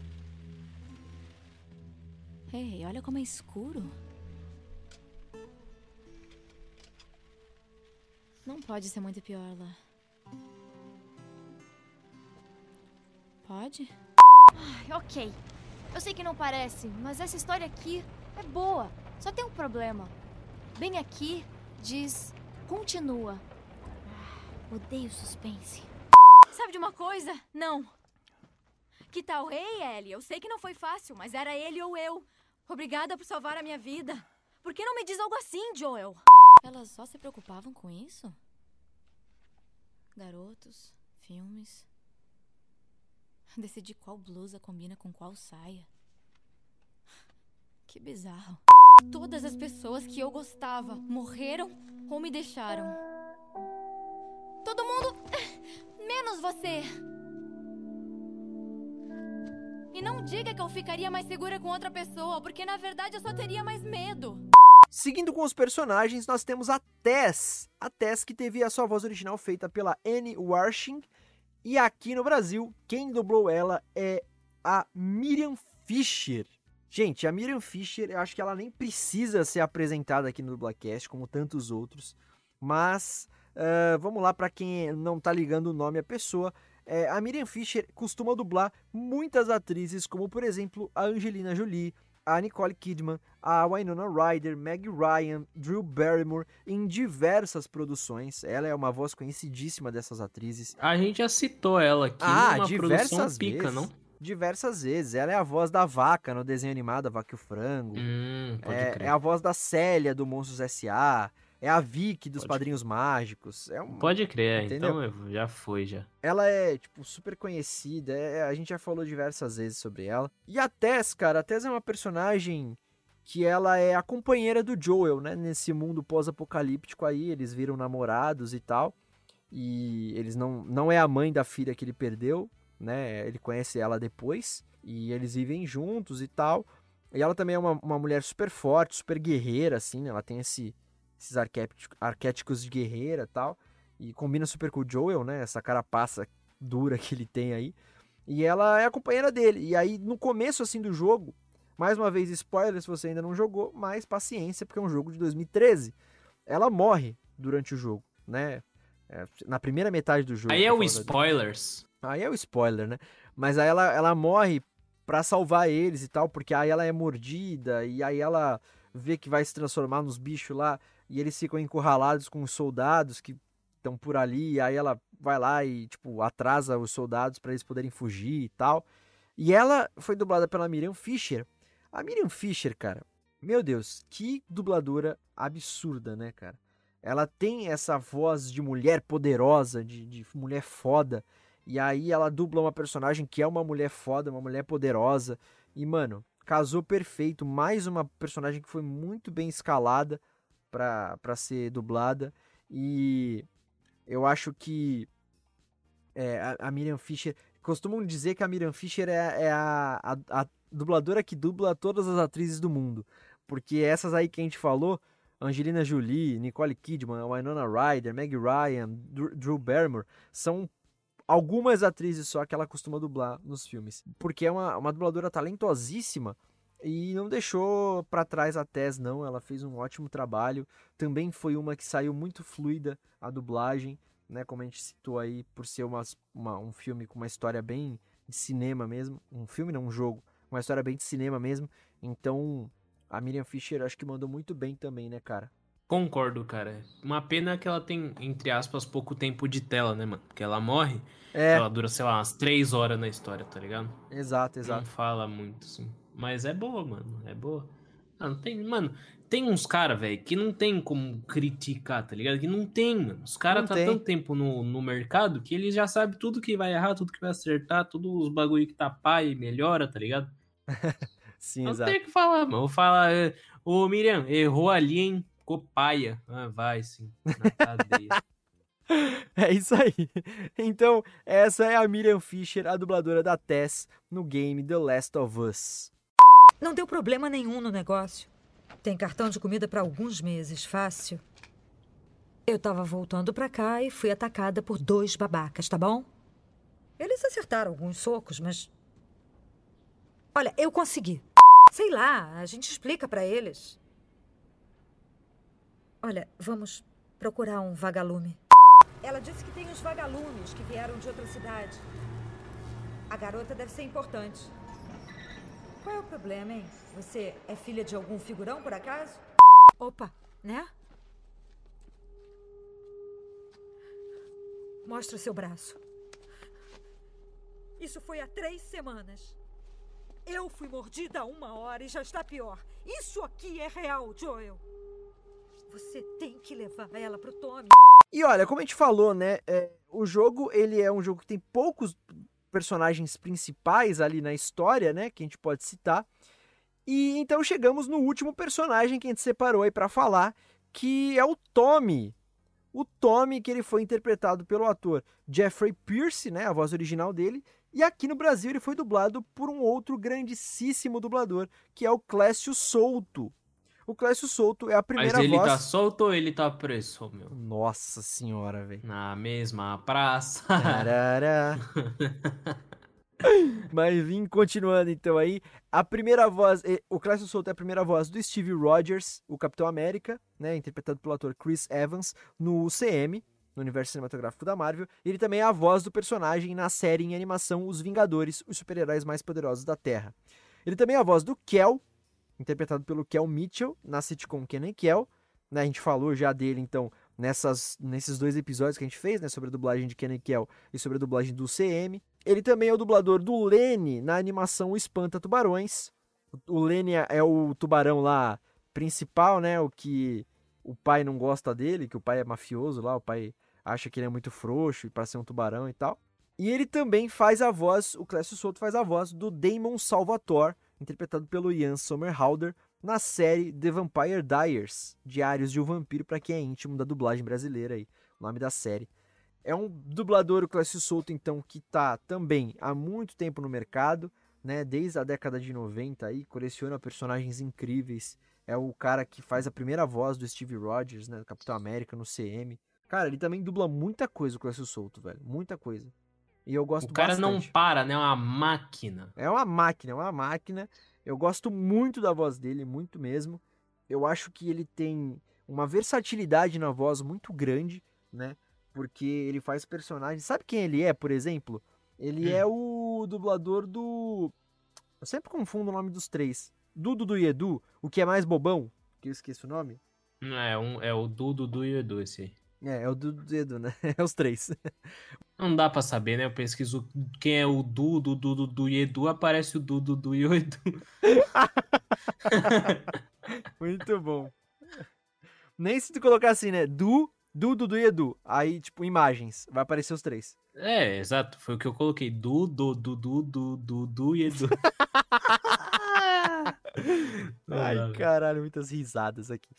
Ei, olha como é escuro. Não pode ser muito pior lá. Pode? Ai, ok. Eu sei que não parece, mas essa história aqui é boa. Só tem um problema. Bem aqui diz continua. Ah, Odeio suspense. Sabe de uma coisa? Não. Que tal? Ei, Ellie, eu sei que não foi fácil, mas era ele ou eu. Obrigada por salvar a minha vida. Por que não me diz algo assim, Joel? Elas só se preocupavam com isso? Garotos, filmes. Decidir qual blusa combina com qual saia. Que bizarro. Todas as pessoas que eu gostava morreram ou me deixaram. Todo mundo. menos você. E não diga que eu ficaria mais segura com outra pessoa, porque na verdade eu só teria mais medo. Seguindo com os personagens, nós temos a Tess. A Tess que teve a sua voz original feita pela Annie Warshing. E aqui no Brasil, quem dublou ela é a Miriam Fischer. Gente, a Miriam Fischer, eu acho que ela nem precisa ser apresentada aqui no Dublacast, como tantos outros. Mas, ah, vamos lá, para quem não tá ligando o nome à pessoa. É, a Miriam Fischer costuma dublar muitas atrizes, como por exemplo a Angelina Jolie, a Nicole Kidman, a Winona Ryder, Meg Ryan, Drew Barrymore em diversas produções. Ela é uma voz conhecidíssima dessas atrizes. A gente já citou ela aqui Ah, numa produção diversas pica, vezes. não? Diversas vezes. Ela é a voz da vaca no desenho animado A Vaca e o Frango. Hum, pode É, crer. é a voz da Célia do Monstros S.A. É a Vicky dos Pode Padrinhos Mágicos. É um, Pode crer, Entendeu? então já foi, já. Ela é, tipo, super conhecida. é- a gente já falou diversas vezes sobre ela. E a Tess, cara, a Tess é uma personagem que ela é a companheira do Joel, né? Nesse mundo pós-apocalíptico aí, eles viram namorados e tal. E eles não, não é a mãe da filha que ele perdeu, né? Ele conhece ela depois. E eles vivem juntos e tal. E ela também é uma, uma mulher super forte, super guerreira, assim, né? Ela tem esse, esses arquétipos, de guerreira e tal. E combina super com o Joel, né? Essa carapaça dura que ele tem aí. E ela é a companheira dele. E aí, no começo, assim, do jogo, Mais uma vez, spoiler se você ainda não jogou, mas paciência, porque é um jogo de 2013. Ela morre durante o jogo, né? É, na primeira metade do jogo. Aí é o spoilers. Aí é o spoiler, né? Mas aí ela, ela morre pra salvar eles e tal, porque aí ela é mordida e aí ela vê que vai se transformar nos bichos lá e eles ficam encurralados com os soldados que estão por ali, e aí ela vai lá e, tipo, atrasa os soldados pra eles poderem fugir e tal. E ela foi dublada pela Miriam Fisher. A Miriam Fisher, cara, meu Deus, que dubladora absurda, né, cara? Ela tem essa voz de mulher poderosa, de, de mulher foda. E aí ela dubla uma personagem que é uma mulher foda, uma mulher poderosa. E, mano, casou perfeito. Mais uma personagem que foi muito bem escalada pra ser dublada. E eu acho que é, a, a Miriam Fisher. Costumam dizer que a Miriam Fisher é, é a, a, a dubladora que dubla todas as atrizes do mundo. Porque essas aí que a gente falou, Angelina Jolie, Nicole Kidman, Winona Ryder, Meg Ryan, Drew Barrymore, são algumas atrizes só que ela costuma dublar nos filmes. Porque é uma, uma dubladora talentosíssima e não deixou pra trás a Tess, não. Ela fez um ótimo trabalho. Também foi uma que saiu muito fluida a dublagem, né? Como a gente citou aí, por ser uma, uma- um filme com uma história bem de cinema mesmo. Um filme, não, um jogo. Uma história bem de cinema mesmo. Então, a Miriam Fisher acho que mandou muito bem também, né, cara? Concordo, cara. Uma pena que ela tem, entre aspas, pouco tempo de tela, né, mano? Porque ela morre, É, ela dura, sei lá, umas três horas na história, tá ligado? exato, Não exato. fala muito, assim. Mas é boa, mano. É boa. Ah, não tem, mano, tem uns caras, velho, que não tem como criticar, tá ligado? Que não tem, mano. Os caras tá tem. tanto tempo no, no mercado que eles já sabem tudo que vai errar, tudo que vai acertar, todos os bagulho que tá pai e melhora, tá ligado? Sim, Não exato. tem o que falar, mano. Vou falar, é, ô Miriam, errou ali, hein? Ficou paia. Ah, vai sim. Na cadeia. É isso aí. Então, essa é a Miriam Fisher, a dubladora da Tess no game The Last of Us. Não deu problema nenhum no negócio. Tem cartão de comida para alguns meses, fácil. Eu tava voltando pra cá e fui atacada por dois babacas, tá bom? Eles acertaram alguns socos, mas. Olha, eu consegui. Sei lá, a gente explica pra eles. Olha, vamos procurar um vagalume. Ela disse que tem uns vagalumes que vieram de outra cidade. A garota deve ser importante. Qual é o problema, hein? Você é filha de algum figurão, por acaso? Opa, né? Mostra seu braço. Isso foi há três semanas. Eu fui mordida há uma hora e já está pior. Isso aqui é real, Joel. Você tem que levar ela pro Tommy. E olha, como a gente falou, né? é, o jogo ele é um jogo que tem poucos personagens principais ali na história, né? Que a gente pode citar. E então chegamos no último personagem que a gente separou aí pra falar, que é o Tommy. O Tommy, que ele foi interpretado pelo ator Jeffrey Pierce, né? A voz original dele. E aqui no Brasil ele foi dublado por um outro grandíssimo dublador, que é o Clécio Souto. O Clécio Souto é a Mas primeira ele voz. tá solto ou ele tá preso, meu? Nossa senhora, velho. Na mesma praça. Tarará. Mas vim continuando então aí. A primeira voz, o Clécio Souto é a primeira voz do Steve Rogers, o Capitão América, né, interpretado pelo ator Chris Evans no UCM, no universo cinematográfico da Marvel. Ele também é a voz do personagem na série em animação Os Vingadores, os super-heróis mais poderosos da Terra. Ele também é a voz do Kel, interpretado pelo Kel Mitchell na sitcom Ken e Kel. Né, a gente falou já dele então nessas, nesses dois episódios que a gente fez, né, sobre a dublagem de Ken e Kel e sobre a dublagem do CM. Ele também é o dublador do Lenny na animação Espanta Tubarões. O Lenny é- é o tubarão lá principal, né? O que o pai não gosta dele, que o pai é mafioso lá, o pai acha que ele é muito frouxo e para ser um tubarão e tal. E ele também faz a voz, o Clécio Souto faz a voz do Damon Salvatore, interpretado pelo Ian Somerhalder, na série The Vampire Diaries, Diários de um Vampiro, para quem é íntimo da dublagem brasileira aí, o nome da série. É um dublador, o Clécio Souto, então, que tá também há muito tempo no mercado, né? Desde a década de 90 aí, coleciona personagens incríveis. É o cara que faz a primeira voz do Steve Rogers, né? Do Capitão América no CM. Cara, ele também dubla muita coisa, o Clécio Souto, velho. Muita coisa. E eu gosto O cara não bastante. para, né? É uma máquina. É uma máquina, é uma máquina. Eu gosto muito da voz dele, muito mesmo. Eu acho que ele tem uma versatilidade na voz muito grande, né? Porque ele faz personagens. Sabe quem ele é, por exemplo? Ele Hum. é o dublador do. Eu sempre confundo o nome dos três. Do Dudu e Edu, o que é mais bobão, que eu esqueço o nome. É, um, é o Dudu do Edu esse aí. É, é o Dudu e Edu, né? É os três. Não dá pra saber, né? Eu pesquiso quem é o Dudu, Dudu, Dudu e Edu, aparece o Dudu, Dudu e o Edu. Muito bom. Nem se tu colocar assim, né? Du, Du, Dudu e Edu. Aí, tipo, imagens. Vai aparecer os três. É, exato. Foi o que eu coloquei. Dudu, Dudu, Dudu, Dudu e Edu. Ai, caralho, muitas risadas aqui.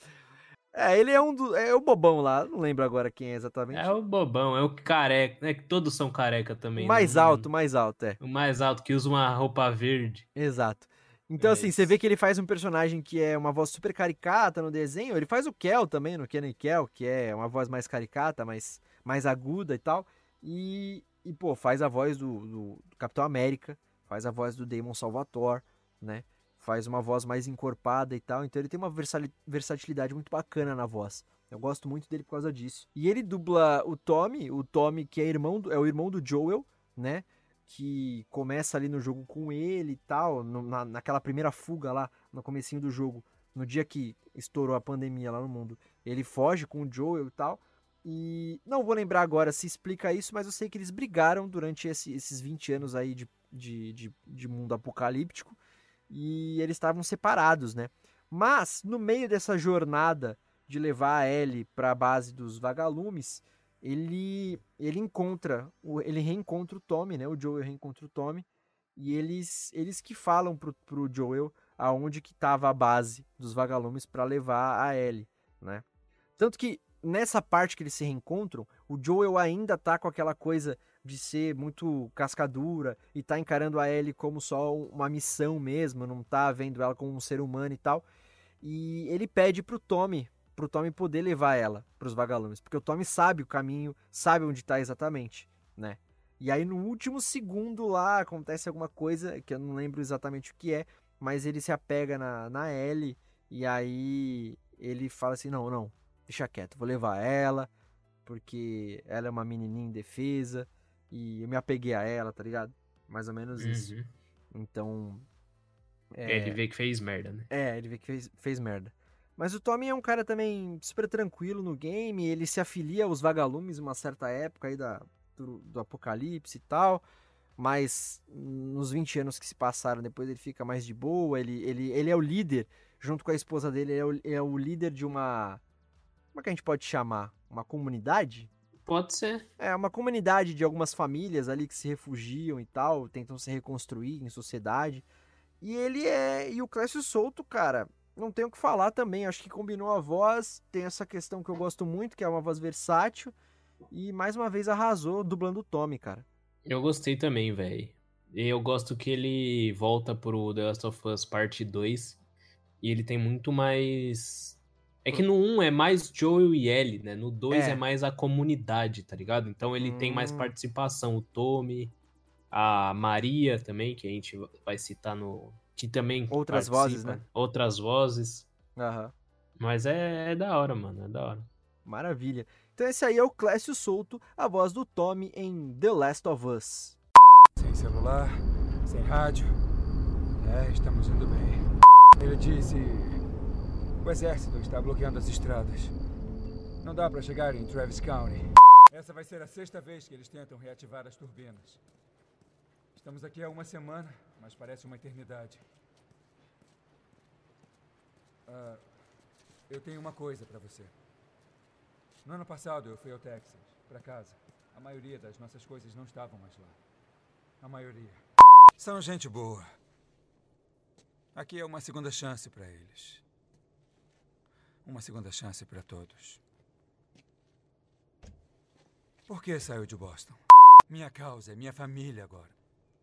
É, ele é um do. É o bobão lá, não lembro agora quem é exatamente. É o bobão, é o careca. É que todos são careca também. o né? mais Não- alto, mais alto, é. O mais alto, que usa uma roupa verde. Exato. Então, É assim, você isso. vê que ele faz um personagem que é uma voz super caricata no desenho. Ele faz o Kel também, no Kenan e Kel, que é uma voz mais caricata, mais, mais aguda e tal. E, e, pô, faz a voz do, do- do Capitão América, faz a voz do Damon Salvatore, né? Faz uma voz mais encorpada e tal. Então ele tem uma versatilidade muito bacana na voz. Eu gosto muito dele por causa disso. E ele dubla o Tommy, o Tommy que é, irmão do- é o irmão do Joel, né? que começa ali no jogo com ele e tal, no- na, naquela primeira fuga lá, no comecinho do jogo, no dia que estourou a pandemia lá no mundo, ele foge com o Joel e tal, e não vou lembrar agora se explica isso, mas eu sei que eles brigaram durante esse- esses 20 anos aí de, de, de, de mundo apocalíptico, e eles estavam separados, né? Mas, no meio dessa jornada de levar a Ellie para a base dos vagalumes, ele ele encontra, ele reencontra o Tommy, né? O Joel reencontra o Tommy e eles eles que falam pro, pro Joel aonde que tava a base dos vagalumes para levar a Ellie, né? Tanto que nessa parte que eles se reencontram, o Joel ainda tá com aquela coisa de ser muito cascadura e tá encarando a Ellie como só uma missão mesmo, não tá vendo ela como um ser humano e tal. E ele pede pro Tommy, pro Tommy poder levar ela pros vagalumes, porque o Tommy sabe o caminho, sabe onde tá exatamente, né? E aí no último segundo lá acontece alguma coisa que eu não lembro exatamente o que é, mas ele se apega na, na Ellie e aí ele fala assim: não, não, deixa quieto, vou levar ela, porque ela é uma menininha indefesa e eu me apeguei a ela, tá ligado? Mais ou menos isso. Uhum. Então. É, Ele vê que fez merda, né? É, ele vê que fez, fez merda. Mas o Tommy é um cara também super tranquilo no game, ele se afilia aos vagalumes uma certa época aí da, do, do apocalipse e tal, mas nos 20 anos que se passaram depois ele fica mais de boa, ele, ele, ele é o líder, junto com a esposa dele, ele é o, é o líder de uma... Como é que a gente pode chamar? Uma comunidade? Pode ser. É, uma comunidade de algumas famílias ali que se refugiam e tal, tentam se reconstruir em sociedade. E ele é. E o Clécio Souto, cara, não tenho o que falar também. Acho que combinou a voz. Tem essa questão que eu gosto muito, que é uma voz versátil. E mais uma vez arrasou dublando o Tommy, cara. Eu gostei também, velho. E eu gosto que ele volta pro The Last of Us Parte 2 e ele tem muito mais. É que no 1 é mais Joel e Ellie, né? No 2 É. é. mais a comunidade, tá ligado? Então ele tem mais Hum. participação. O Tommy, a Maria também, que a gente vai citar no. Que também. Outras participa. vozes, né? Outras vozes. Aham. Mas é, é da hora, mano. É da hora. Maravilha. Então esse aí é o Clécio Souto, a voz do Tommy em The Last of Us. Sem celular, sem rádio. É, estamos indo bem. Ele disse. O exército está bloqueando as estradas. Não dá para chegar em Travis County. Essa vai ser a sexta vez que eles tentam reativar as turbinas. Estamos aqui há uma semana, mas parece uma eternidade. Ah, eu tenho uma coisa para você. No ano passado eu fui ao Texas, para casa. A maioria das nossas coisas não estavam mais lá. A maioria. São gente boa. Aqui é uma segunda chance para eles. Uma segunda chance para todos. Por que saiu de Boston? Minha causa é minha família agora.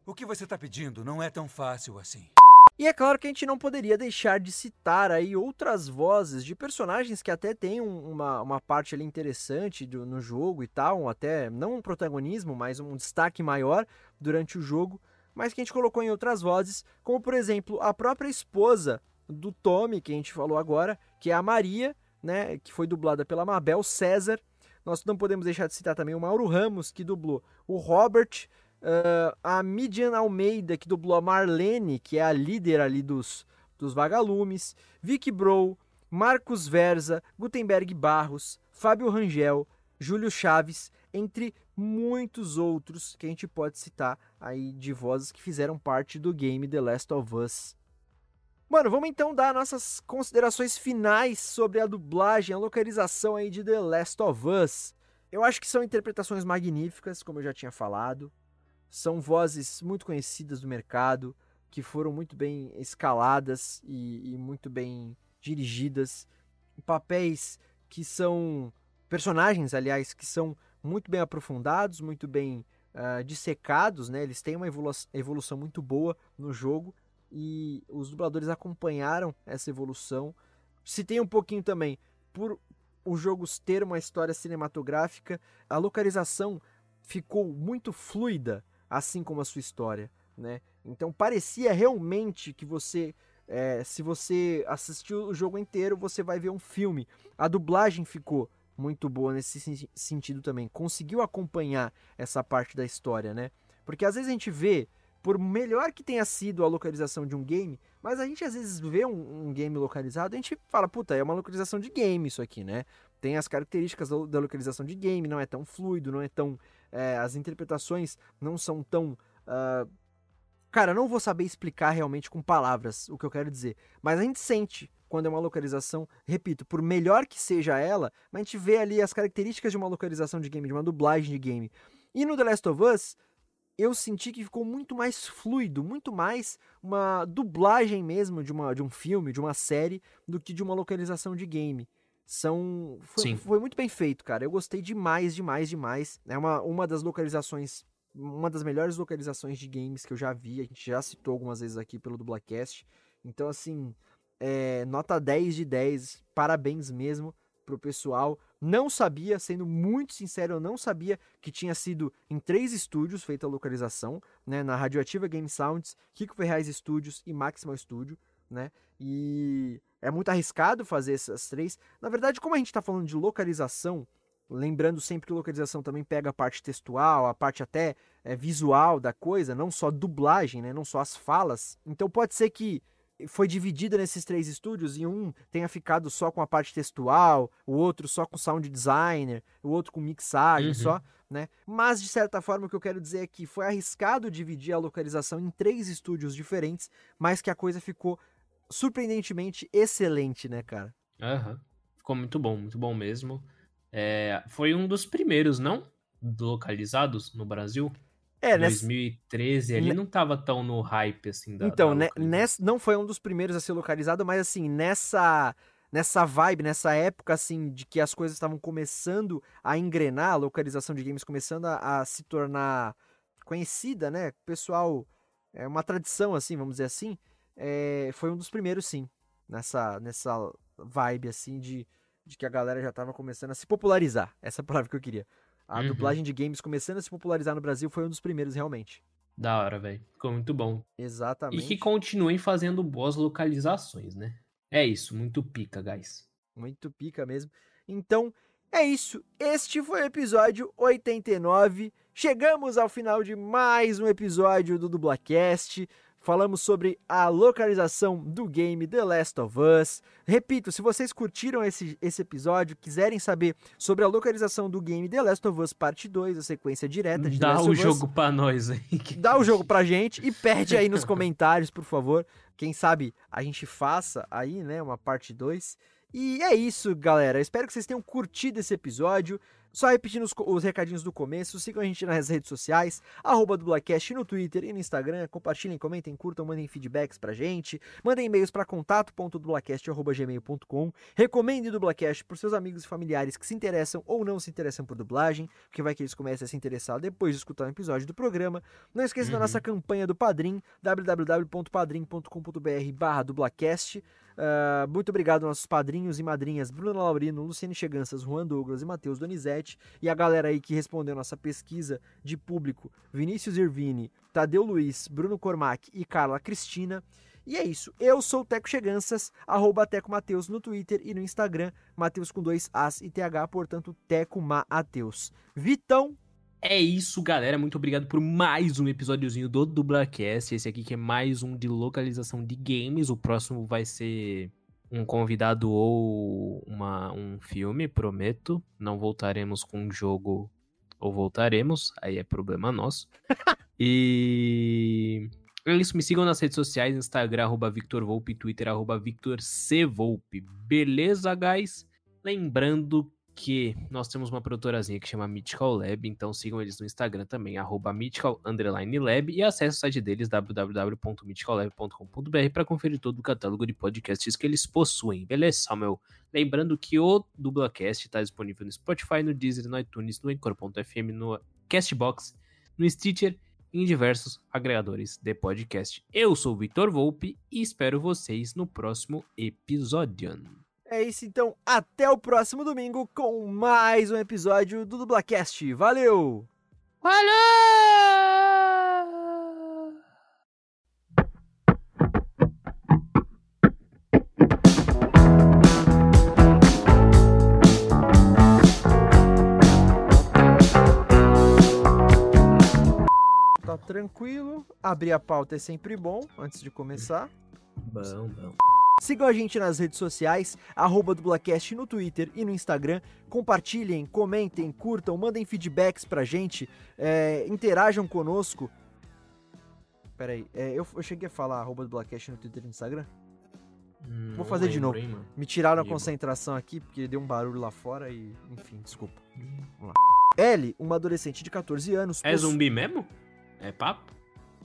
O que você está pedindo não é tão fácil assim. E é claro que a gente não poderia deixar de citar aí outras vozes de personagens que até têm uma, uma parte ali interessante do, no jogo e tal, até não um protagonismo, mas um destaque maior durante o jogo, mas que a gente colocou em outras vozes, como por exemplo a própria esposa do Tommy, que a gente falou agora, que é a Maria, né, que foi dublada pela Mabel César. Nós não podemos deixar de citar também o Mauro Ramos, que dublou o Robert, Uh, a Midian Almeida, que dublou a Marlene, que é a líder ali dos, dos vagalumes, Vicky Bro, Marcos Verza, Gutenberg Barros, Fábio Rangel, Júlio Chaves, entre muitos outros que a gente pode citar aí de vozes que fizeram parte do game The Last of Us. Mano, vamos então dar nossas considerações finais sobre a dublagem, a localização aí de The Last of Us. Eu acho que são interpretações magníficas, como eu já tinha falado. São vozes muito conhecidas do mercado, que foram muito bem escaladas e, e muito bem dirigidas. Papéis que são. personagens, aliás, que são muito bem aprofundados, muito bem uh, dissecados, né? Eles têm uma evolu evolução muito boa no jogo e os dubladores acompanharam essa evolução. Tem um pouquinho também por os jogos ter uma história cinematográfica, a localização ficou muito fluida assim como a sua história, né? Então parecia realmente que você, é, se você assistiu o jogo inteiro, você vai ver um filme. A dublagem ficou muito boa nesse sentido também, conseguiu acompanhar essa parte da história, né? Porque às vezes a gente vê, por melhor que tenha sido a localização de um game, mas a gente às vezes vê um, um game localizado, a gente fala, puta, é uma localização de game isso aqui, né? Tem as características da localização de game, não é tão fluido, não é tão é, as interpretações não são tão. Uh... Cara, não vou saber explicar realmente com palavras o que eu quero dizer, mas a gente sente quando é uma localização, repito, por melhor que seja ela, mas a gente vê ali as características de uma localização de game, de uma dublagem de game. E no The Last of Us, eu senti que ficou muito mais fluido, muito mais uma dublagem mesmo de, uma, de um filme, de uma série, do que de uma localização de game são foi, foi, muito bem feito, cara. Eu gostei demais, demais, demais. É uma, uma das localizações, uma das melhores localizações de games que eu já vi. A gente já citou algumas vezes aqui pelo Dublacast. Então, assim, é, nota 10 de 10. Parabéns mesmo pro pessoal. Não sabia, sendo muito sincero, eu não sabia que tinha sido em três estúdios feita a localização, né? Na Radioativa Game Sounds, Kiko Ferraz Studios e Maximal Studio, né? E é muito arriscado fazer essas três. Na verdade, como a gente está falando de localização, lembrando sempre que localização também pega a parte textual, a parte até é, visual da coisa, não só dublagem, né, não só as falas. Então pode ser que foi dividida nesses três estúdios e um tenha ficado só com a parte textual, o outro só com sound designer, o outro com mixagem uhum. só, né? Mas de certa forma o que eu quero dizer é que foi arriscado dividir a localização em três estúdios diferentes, mas que a coisa ficou surpreendentemente excelente, né, cara? Aham. Uhum. Ficou muito bom, muito bom mesmo. É, foi um dos primeiros, não? Localizados no Brasil? É, 2013 nessa... ali não tava tão no hype assim da Então, da nessa não foi um dos primeiros a ser localizado, mas assim, nessa nessa vibe, nessa época assim de que as coisas estavam começando a engrenar, a localização de games começando a, a se tornar conhecida, né? Pessoal, é uma tradição assim, vamos dizer assim é, foi um dos primeiros, sim, nessa, nessa vibe, assim, de, de que a galera já tava começando a se popularizar. Essa é a palavra que eu queria. A uhum. dublagem de games começando a se popularizar no Brasil foi um dos primeiros, realmente. Da hora, velho. Ficou muito bom. Exatamente. E que continuem fazendo boas localizações, né? É isso, muito pica, guys. Muito pica mesmo. Então, é isso. Este foi o episódio 89. Chegamos ao final de mais um episódio do Dublacast falamos sobre a localização do game The Last of Us. Repito, se vocês curtiram esse, esse episódio, quiserem saber sobre a localização do game The Last of Us Parte 2, a sequência direta de Dá The Last o jogo pra nós aí. Dá o jogo pra gente e pede aí nos comentários, por favor. Quem sabe a gente faça aí, né, uma parte 2. E é isso, galera. Espero que vocês tenham curtido esse episódio. Só repetindo os, os, recadinhos do começo, sigam a gente nas redes sociais, arroba Dublacast no Twitter e no Instagram, compartilhem, comentem, curtam, mandem feedbacks pra gente, mandem e-mails para contato.dublacast.gmail.com, recomendem o Dublacast pros seus amigos e familiares que se interessam ou não se interessam por dublagem, porque vai que eles comecem a se interessar depois de escutar um episódio do programa. Não esqueça uhum. da nossa campanha do Padrim, www.padrim.com.br barra dublacast. Uh, muito obrigado aos nossos padrinhos e madrinhas Bruno Laurino, Luciane Cheganças, Juan Douglas e Matheus Donizete e a galera aí que respondeu nossa pesquisa de público, Vinícius Irvini, Tadeu Luiz, Bruno Cormac e Carla Cristina. E é isso. Eu sou o Teco Cheganças, arroba Teco Mateus no Twitter e no Instagram, Mateus com dois As e TH, portanto, Teco Mateus. Vitão, é isso, galera. Muito obrigado por mais um episódiozinho do Dublacast. Esse aqui que é mais um de localização de games. O próximo vai ser um convidado ou uma, um filme, prometo. Não voltaremos com um jogo ou voltaremos, aí é problema nosso. e é isso, me sigam nas redes sociais, Instagram, arroba Victor Volpe, Twitter, arroba Victor C. Volpe. Beleza, guys? Lembrando que nós temos uma produtorazinha que chama Mythical Lab, então sigam eles no Instagram também, arroba Mythical Lab, e acesse o site deles, www.mythicallab.com.br, para conferir todo o catálogo de podcasts que eles possuem, beleza, meu? Lembrando que o Dublacast está disponível no Spotify, no Deezer, no iTunes, no Anchor.fm, no Castbox, no Stitcher e em diversos agregadores de podcast. Eu sou o Vitor Volpe e espero vocês no próximo episódio. É isso então, até o próximo domingo com mais um episódio do Dublacast. Valeu! Valeu! Tá tranquilo. Abrir a pauta é sempre bom antes de começar. Bom, bom. Sigam a gente nas redes sociais, arroba Dublacast no Twitter e no Instagram. Compartilhem, comentem, curtam, mandem feedbacks pra gente, é, interajam conosco. Pera aí, é, eu, eu, cheguei a falar arroba Dublacast no Twitter e no Instagram? Hum, Vou fazer de novo. Me tiraram a concentração aqui porque deu um barulho lá fora e, enfim, desculpa. Hum. Vamos lá. Ellie, uma adolescente de 14 anos. É zumbi mesmo? É papo?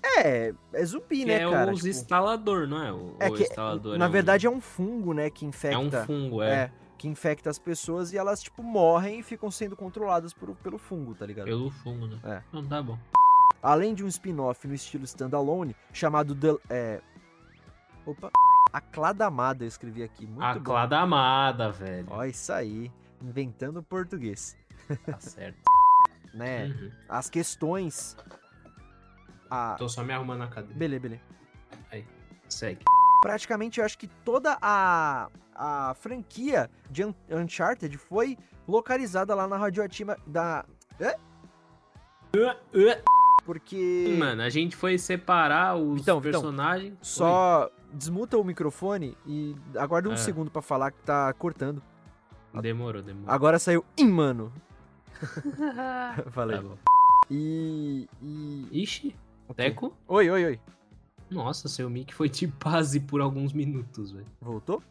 É, é zumbi, né, é cara? É os tipo... instalador, não é? O, é que, instalador na é verdade, um... é um fungo, né, que infecta. É um fungo, é. é. Que infecta as pessoas e elas, tipo, morrem e ficam sendo controladas por, pelo fungo, tá ligado? Pelo fungo, né? É. Não, tá bom. Além de um spin-off no estilo standalone, chamado The... É... Opa. A Cladamada, eu escrevi aqui. Muito a Cladamada, velho. Ó, isso aí. Inventando português. Tá certo. né? Uhum. As questões a... Tô só me arrumando na cadeira. Beleza, beleza. Aí, segue. Praticamente eu acho que toda a, a franquia de Uncharted foi localizada lá na radioativa da... É? Porque... Mano, a gente foi separar os então, personagens... Então, só desmuta o microfone e aguarda um é. segundo para falar que tá cortando. Demorou, demorou. Agora saiu em mano. Falei. Tá bom. E, e. Ixi. Teco? Oi, oi, oi. Nossa, seu mic foi de base por alguns minutos, velho. Voltou?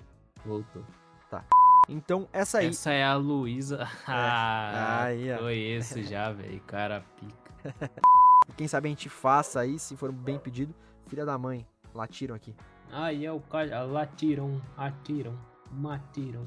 Voltou. Tá. Então, essa aí. Essa é a Luísa. É. Ah, aí, ó. conheço já, velho. Cara pica. Quem sabe a gente faça aí, se for bem pedido. Filha da mãe, latiram aqui. Aí é o cara. Latiram, atiram, matiram.